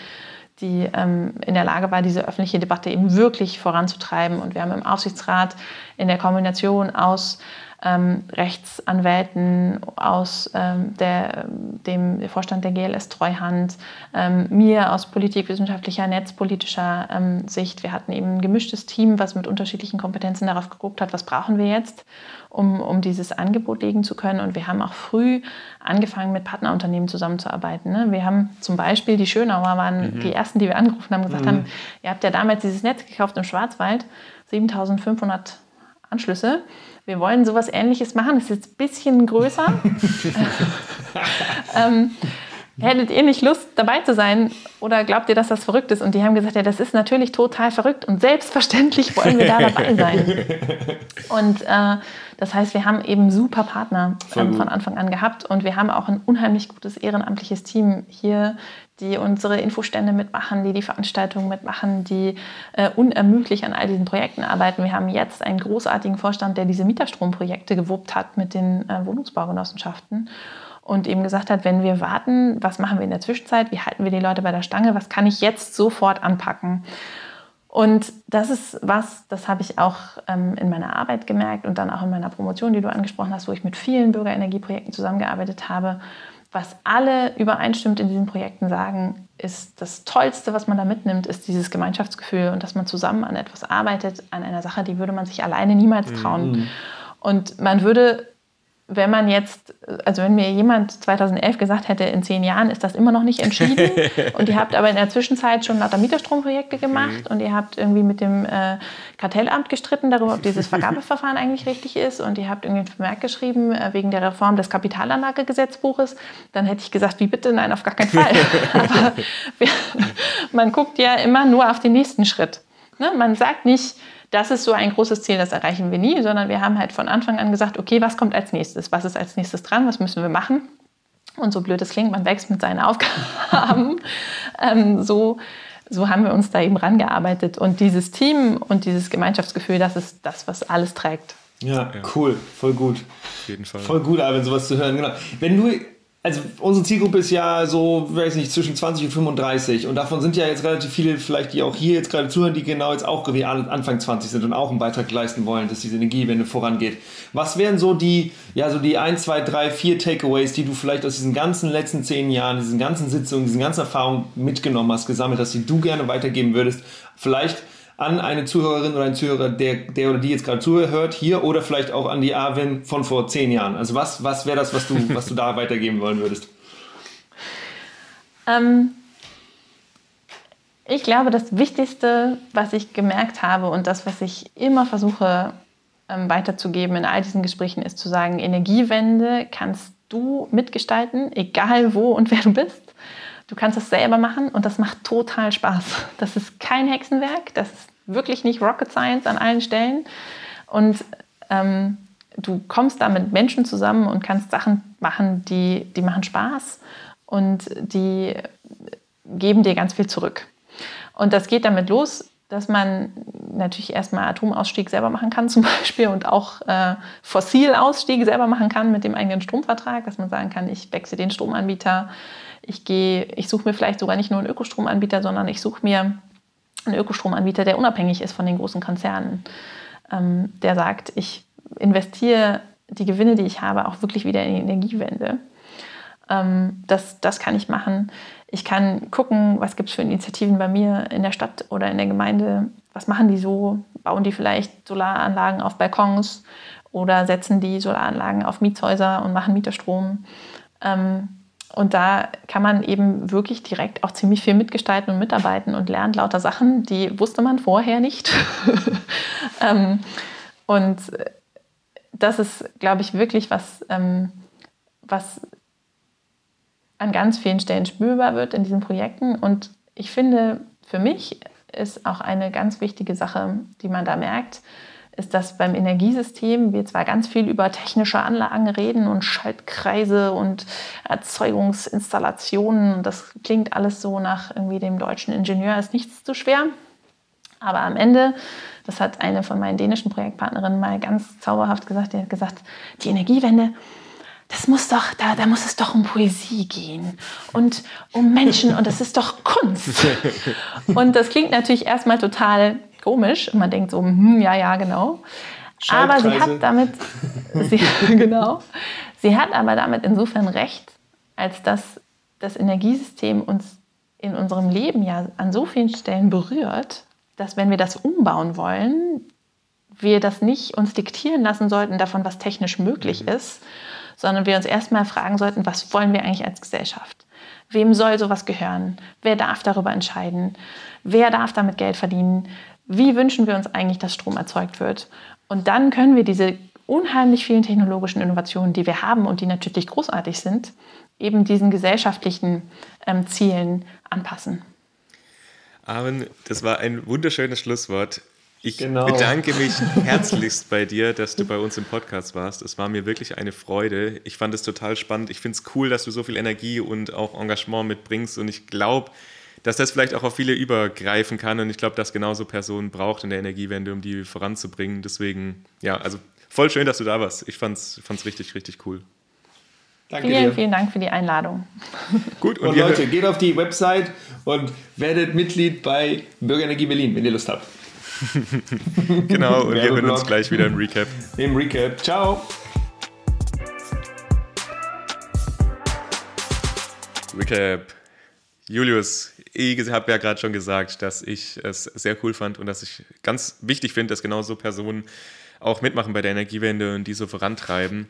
die ähm, in der Lage war, diese öffentliche Debatte eben wirklich voranzutreiben. Und wir haben im Aufsichtsrat in der Kombination aus ähm, Rechtsanwälten aus ähm, der, dem Vorstand der GLS Treuhand, ähm, mir aus politikwissenschaftlicher, netzpolitischer ähm, Sicht. Wir hatten eben ein gemischtes Team, was mit unterschiedlichen Kompetenzen darauf geguckt hat, was brauchen wir jetzt, um, um dieses Angebot legen zu können. Und wir haben auch früh angefangen, mit Partnerunternehmen zusammenzuarbeiten. Ne? Wir haben zum Beispiel, die Schönauer waren mhm. die ersten, die wir angerufen haben, gesagt mhm. haben, ihr habt ja damals dieses Netz gekauft im Schwarzwald, 7500 Anschlüsse. Wir wollen sowas ähnliches machen. Das ist jetzt ein bisschen größer. ähm, hättet ihr nicht Lust, dabei zu sein? Oder glaubt ihr, dass das verrückt ist? Und die haben gesagt, ja, das ist natürlich total verrückt und selbstverständlich wollen wir da dabei sein. Und äh, das heißt, wir haben eben super Partner ähm, von Anfang an gehabt und wir haben auch ein unheimlich gutes ehrenamtliches Team hier, die unsere Infostände mitmachen, die die Veranstaltungen mitmachen, die äh, unermüdlich an all diesen Projekten arbeiten. Wir haben jetzt einen großartigen Vorstand, der diese Mieterstromprojekte gewuppt hat mit den äh, Wohnungsbaugenossenschaften und eben gesagt hat, wenn wir warten, was machen wir in der Zwischenzeit, wie halten wir die Leute bei der Stange, was kann ich jetzt sofort anpacken. Und das ist was, das habe ich auch ähm, in meiner Arbeit gemerkt und dann auch in meiner Promotion, die du angesprochen hast, wo ich mit vielen Bürgerenergieprojekten zusammengearbeitet habe was alle übereinstimmt in diesen Projekten sagen, ist das Tollste, was man da mitnimmt, ist dieses Gemeinschaftsgefühl und dass man zusammen an etwas arbeitet, an einer Sache, die würde man sich alleine niemals trauen. Mhm. Und man würde wenn man jetzt, also wenn mir jemand 2011 gesagt hätte, in zehn Jahren ist das immer noch nicht entschieden und ihr habt aber in der Zwischenzeit schon lauter Mieterstromprojekte gemacht mhm. und ihr habt irgendwie mit dem äh, Kartellamt gestritten darüber, ob dieses Vergabeverfahren eigentlich richtig ist und ihr habt irgendwie ein Vermerk geschrieben äh, wegen der Reform des Kapitalanlagegesetzbuches, dann hätte ich gesagt, wie bitte? Nein, auf gar keinen Fall. aber wir, man guckt ja immer nur auf den nächsten Schritt. Ne? Man sagt nicht, das ist so ein großes Ziel, das erreichen wir nie, sondern wir haben halt von Anfang an gesagt, okay, was kommt als nächstes? Was ist als nächstes dran? Was müssen wir machen? Und so blöd es klingt, man wächst mit seinen Aufgaben. ähm, so, so haben wir uns da eben rangearbeitet. Und dieses Team und dieses Gemeinschaftsgefühl, das ist das, was alles trägt. Ja, cool, voll gut. Auf jeden Fall. Voll gut, Alvin, sowas zu hören. Genau. Wenn du also unsere Zielgruppe ist ja so, weiß nicht, zwischen 20 und 35 und davon sind ja jetzt relativ viele, vielleicht die auch hier jetzt gerade zuhören, die genau jetzt auch wie Anfang 20 sind und auch einen Beitrag leisten wollen, dass diese Energiewende vorangeht. Was wären so die, ja so die 1, 2, 3, 4 Takeaways, die du vielleicht aus diesen ganzen letzten 10 Jahren, diesen ganzen Sitzungen, diesen ganzen Erfahrungen mitgenommen hast, gesammelt hast, die du gerne weitergeben würdest? Vielleicht an eine Zuhörerin oder einen Zuhörer, der, der oder die jetzt gerade zuhört, hier oder vielleicht auch an die Arvin von vor zehn Jahren? Also was, was wäre das, was du, was du da weitergeben wollen würdest? Ähm, Ich glaube, das Wichtigste, was ich gemerkt habe und das, was ich immer versuche ähm, weiterzugeben in all diesen Gesprächen, ist zu sagen, Energiewende kannst du mitgestalten, egal wo und wer du bist. Du kannst es selber machen und das macht total Spaß. Das ist kein Hexenwerk, das ist wirklich nicht Rocket Science an allen Stellen. Und ähm, du kommst da mit Menschen zusammen und kannst Sachen machen, die, die machen Spaß und die geben dir ganz viel zurück. Und das geht damit los, dass man natürlich erstmal Atomausstieg selber machen kann zum Beispiel und auch äh, Fossilausstieg selber machen kann mit dem eigenen Stromvertrag, dass man sagen kann, ich wechsle den Stromanbieter, ich ich suche mir vielleicht sogar nicht nur einen Ökostromanbieter, sondern ich suche mir einen Ökostromanbieter, der unabhängig ist von den großen Konzernen, ähm, der sagt, ich investiere die Gewinne, die ich habe, auch wirklich wieder in die Energiewende. Ähm, das, das kann ich machen. Ich kann gucken, was gibt es für Initiativen bei mir in der Stadt oder in der Gemeinde. Was machen die so? Bauen die vielleicht Solaranlagen auf Balkons oder setzen die Solaranlagen auf Mietshäuser und machen Mieterstrom? Ähm, und da kann man eben wirklich direkt auch ziemlich viel mitgestalten und mitarbeiten und lernt lauter Sachen, die wusste man vorher nicht. ähm, und das ist, glaube ich, wirklich was, ähm, was an ganz vielen Stellen spürbar wird in diesen Projekten. Und ich finde, für mich ist auch eine ganz wichtige Sache, die man da merkt, ist, dass beim Energiesystem wir zwar ganz viel über technische Anlagen reden und Schaltkreise und Erzeugungsinstallationen. Das klingt alles so nach irgendwie dem deutschen Ingenieur, ist nichts zu schwer. Aber am Ende, das hat eine von meinen dänischen Projektpartnerinnen mal ganz zauberhaft gesagt, die hat gesagt, die Energiewende, das muss doch, da, da muss es doch um Poesie gehen und um Menschen und das ist doch Kunst. Und das klingt natürlich erstmal total komisch und man denkt so, hm, ja, ja, genau. Aber sie hat damit, sie, genau, sie hat aber damit insofern recht, als dass das Energiesystem uns in unserem Leben ja an so vielen Stellen berührt, dass wenn wir das umbauen wollen, wir das nicht uns diktieren lassen sollten davon, was technisch möglich mhm. ist, sondern wir uns erstmal fragen sollten, was wollen wir eigentlich als Gesellschaft? Wem soll sowas gehören? Wer darf darüber entscheiden? Wer darf damit Geld verdienen? Wie wünschen wir uns eigentlich, dass Strom erzeugt wird? Und dann können wir diese unheimlich vielen technologischen Innovationen, die wir haben und die natürlich großartig sind, eben diesen gesellschaftlichen ähm, Zielen anpassen. Armin, das war ein wunderschönes Schlusswort. Ich genau. bedanke mich herzlichst bei dir, dass du bei uns im Podcast warst. Es war mir wirklich eine Freude. Ich fand es total spannend. Ich finde es cool, dass du so viel Energie und auch Engagement mitbringst. Und ich glaube, dass das vielleicht auch auf viele übergreifen kann. Und ich glaube, dass genauso Personen braucht in der Energiewende, um die voranzubringen. Deswegen, ja, also voll schön, dass du da warst. Ich fand es richtig, richtig cool. Danke vielen, dir. vielen Dank für die Einladung. Gut, und, und Leute, geht auf die Website und werdet Mitglied bei Bürgerenergie Berlin, wenn ihr Lust habt. genau, und wir hören uns gleich wieder im Recap. Im Recap. Ciao. Recap. Julius, ich habe ja gerade schon gesagt, dass ich es sehr cool fand und dass ich ganz wichtig finde, dass genau so Personen auch mitmachen bei der Energiewende und die so vorantreiben.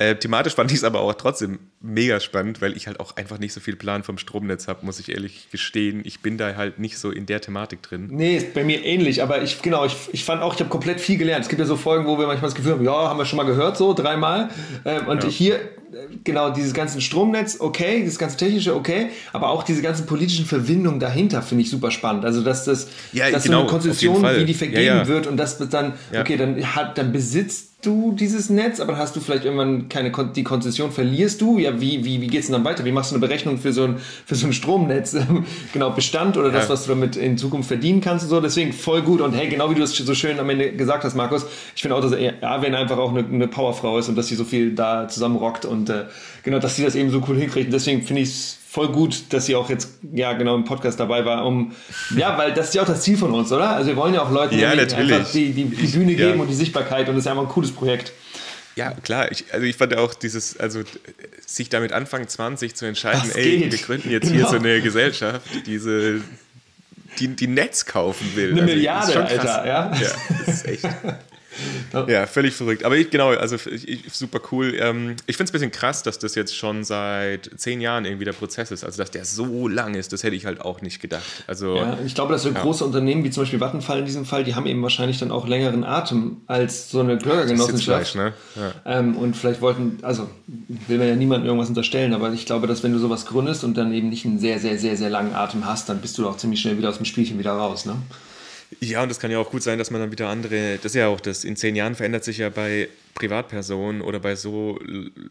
Äh, thematisch fand ich es aber auch trotzdem mega spannend, weil ich halt auch einfach nicht so viel Plan vom Stromnetz habe, muss ich ehrlich gestehen. Ich bin da halt nicht so in der Thematik drin. Nee, ist bei mir ähnlich, aber ich, genau, ich, ich fand auch, ich habe komplett viel gelernt. Es gibt ja so Folgen, wo wir manchmal das Gefühl haben, ja, haben wir schon mal gehört, so dreimal. Ähm, und ja. hier, äh, genau, dieses ganze Stromnetz, okay, dieses ganze technische, okay, aber auch diese ganzen politischen Verbindungen dahinter finde ich super spannend. Also, dass das, ja, dass genau, so eine Konzession, wie die vergeben ja, wird und das dann, okay, dann hat, dann besitzt du dieses Netz, aber hast du vielleicht irgendwann keine Kon die Konzession verlierst du? Ja, wie, wie, wie geht es denn dann weiter? Wie machst du eine Berechnung für so ein, für so ein Stromnetz? genau, Bestand oder das, was du damit in Zukunft verdienen kannst und so. Deswegen voll gut. Und hey, genau wie du es so schön am Ende gesagt hast, Markus, ich finde auch, dass Arwen einfach auch eine, eine Powerfrau ist und dass sie so viel da zusammenrockt und äh, genau, dass sie das eben so cool hinkriegt. Und deswegen finde ich es voll gut, dass sie auch jetzt ja genau im Podcast dabei war, um ja, weil das ist ja auch das Ziel von uns, oder? Also wir wollen ja auch Leuten ja, die, die, die Bühne geben ja. und die Sichtbarkeit und das ist einfach ein cooles Projekt. Ja, klar. Ich, also ich fand auch dieses, also sich damit Anfang 20 zu entscheiden, das ey, geht. wir gründen jetzt genau. hier so eine Gesellschaft, diese, die, die Netz kaufen will. Eine also, Milliarde, Alter, ja. Ja, das ist echt. Ja, völlig verrückt. Aber ich, genau, also ich, super cool. Ähm, ich finde es ein bisschen krass, dass das jetzt schon seit zehn Jahren irgendwie der Prozess ist. Also, dass der so lang ist, das hätte ich halt auch nicht gedacht. Also, ja, ich glaube, dass so ja. große Unternehmen wie zum Beispiel Vattenfall in diesem Fall, die haben eben wahrscheinlich dann auch längeren Atem als so eine Bürgergenossenschaft. Ne? Ja. Ähm, und vielleicht wollten, also will man ja niemandem irgendwas unterstellen, aber ich glaube, dass wenn du sowas gründest und dann eben nicht einen sehr, sehr, sehr, sehr langen Atem hast, dann bist du auch ziemlich schnell wieder aus dem Spielchen wieder raus. Ne? Ja, und es kann ja auch gut sein, dass man dann wieder andere, das ist ja auch das, in zehn Jahren verändert sich ja bei Privatpersonen oder bei so,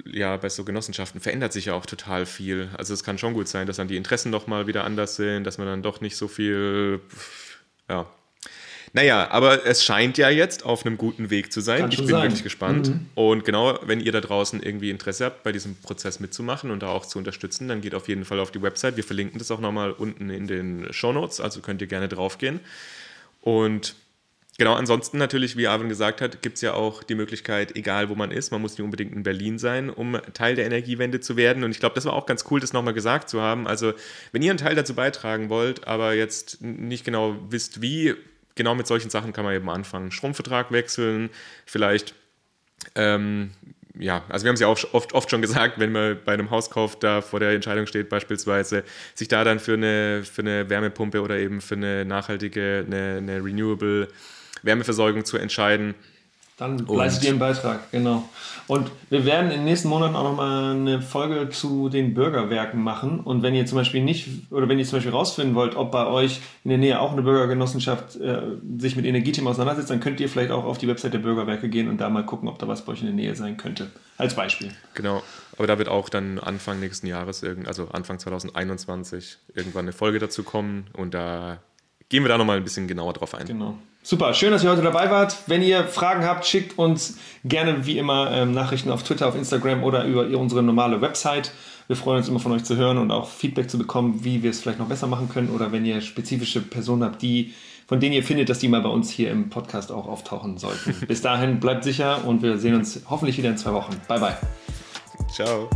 ja, bei so Genossenschaften verändert sich ja auch total viel. Also es kann schon gut sein, dass dann die Interessen doch mal wieder anders sind, dass man dann doch nicht so viel, ja. Naja, aber es scheint ja jetzt auf einem guten Weg zu sein. Kann ich bin sein. wirklich gespannt. Mhm. Und genau, wenn ihr da draußen irgendwie Interesse habt, bei diesem Prozess mitzumachen und da auch zu unterstützen, dann geht auf jeden Fall auf die Website. Wir verlinken das auch nochmal unten in den Show Notes, also könnt ihr gerne draufgehen. Und genau, ansonsten natürlich, wie Arvin gesagt hat, gibt es ja auch die Möglichkeit, egal wo man ist, man muss nicht unbedingt in Berlin sein, um Teil der Energiewende zu werden. Und ich glaube, das war auch ganz cool, das nochmal gesagt zu haben. Also, wenn ihr einen Teil dazu beitragen wollt, aber jetzt nicht genau wisst, wie, genau mit solchen Sachen kann man eben anfangen. Stromvertrag wechseln, vielleicht ähm, ja, also wir haben es ja auch oft, oft schon gesagt, wenn man bei einem Hauskauf da vor der Entscheidung steht, beispielsweise, sich da dann für eine, für eine Wärmepumpe oder eben für eine nachhaltige, eine, eine renewable Wärmeversorgung zu entscheiden dann leistet ihr einen Beitrag, genau. Und wir werden in den nächsten Monaten auch nochmal eine Folge zu den Bürgerwerken machen. Und wenn ihr zum Beispiel nicht, oder wenn ihr zum Beispiel rausfinden wollt, ob bei euch in der Nähe auch eine Bürgergenossenschaft äh, sich mit Energiethemen auseinandersetzt, dann könnt ihr vielleicht auch auf die Website der Bürgerwerke gehen und da mal gucken, ob da was bei euch in der Nähe sein könnte. Als Beispiel. Genau. Aber da wird auch dann Anfang nächsten Jahres, also Anfang 2021, irgendwann eine Folge dazu kommen. Und da gehen wir da nochmal ein bisschen genauer drauf ein. Genau. Super, schön, dass ihr heute dabei wart. Wenn ihr Fragen habt, schickt uns gerne wie immer ähm, Nachrichten auf Twitter, auf Instagram oder über unsere normale Website. Wir freuen uns immer von euch zu hören und auch Feedback zu bekommen, wie wir es vielleicht noch besser machen können oder wenn ihr spezifische Personen habt, die, von denen ihr findet, dass die mal bei uns hier im Podcast auch auftauchen sollten. Bis dahin bleibt sicher und wir sehen uns hoffentlich wieder in zwei Wochen. Bye bye. Ciao.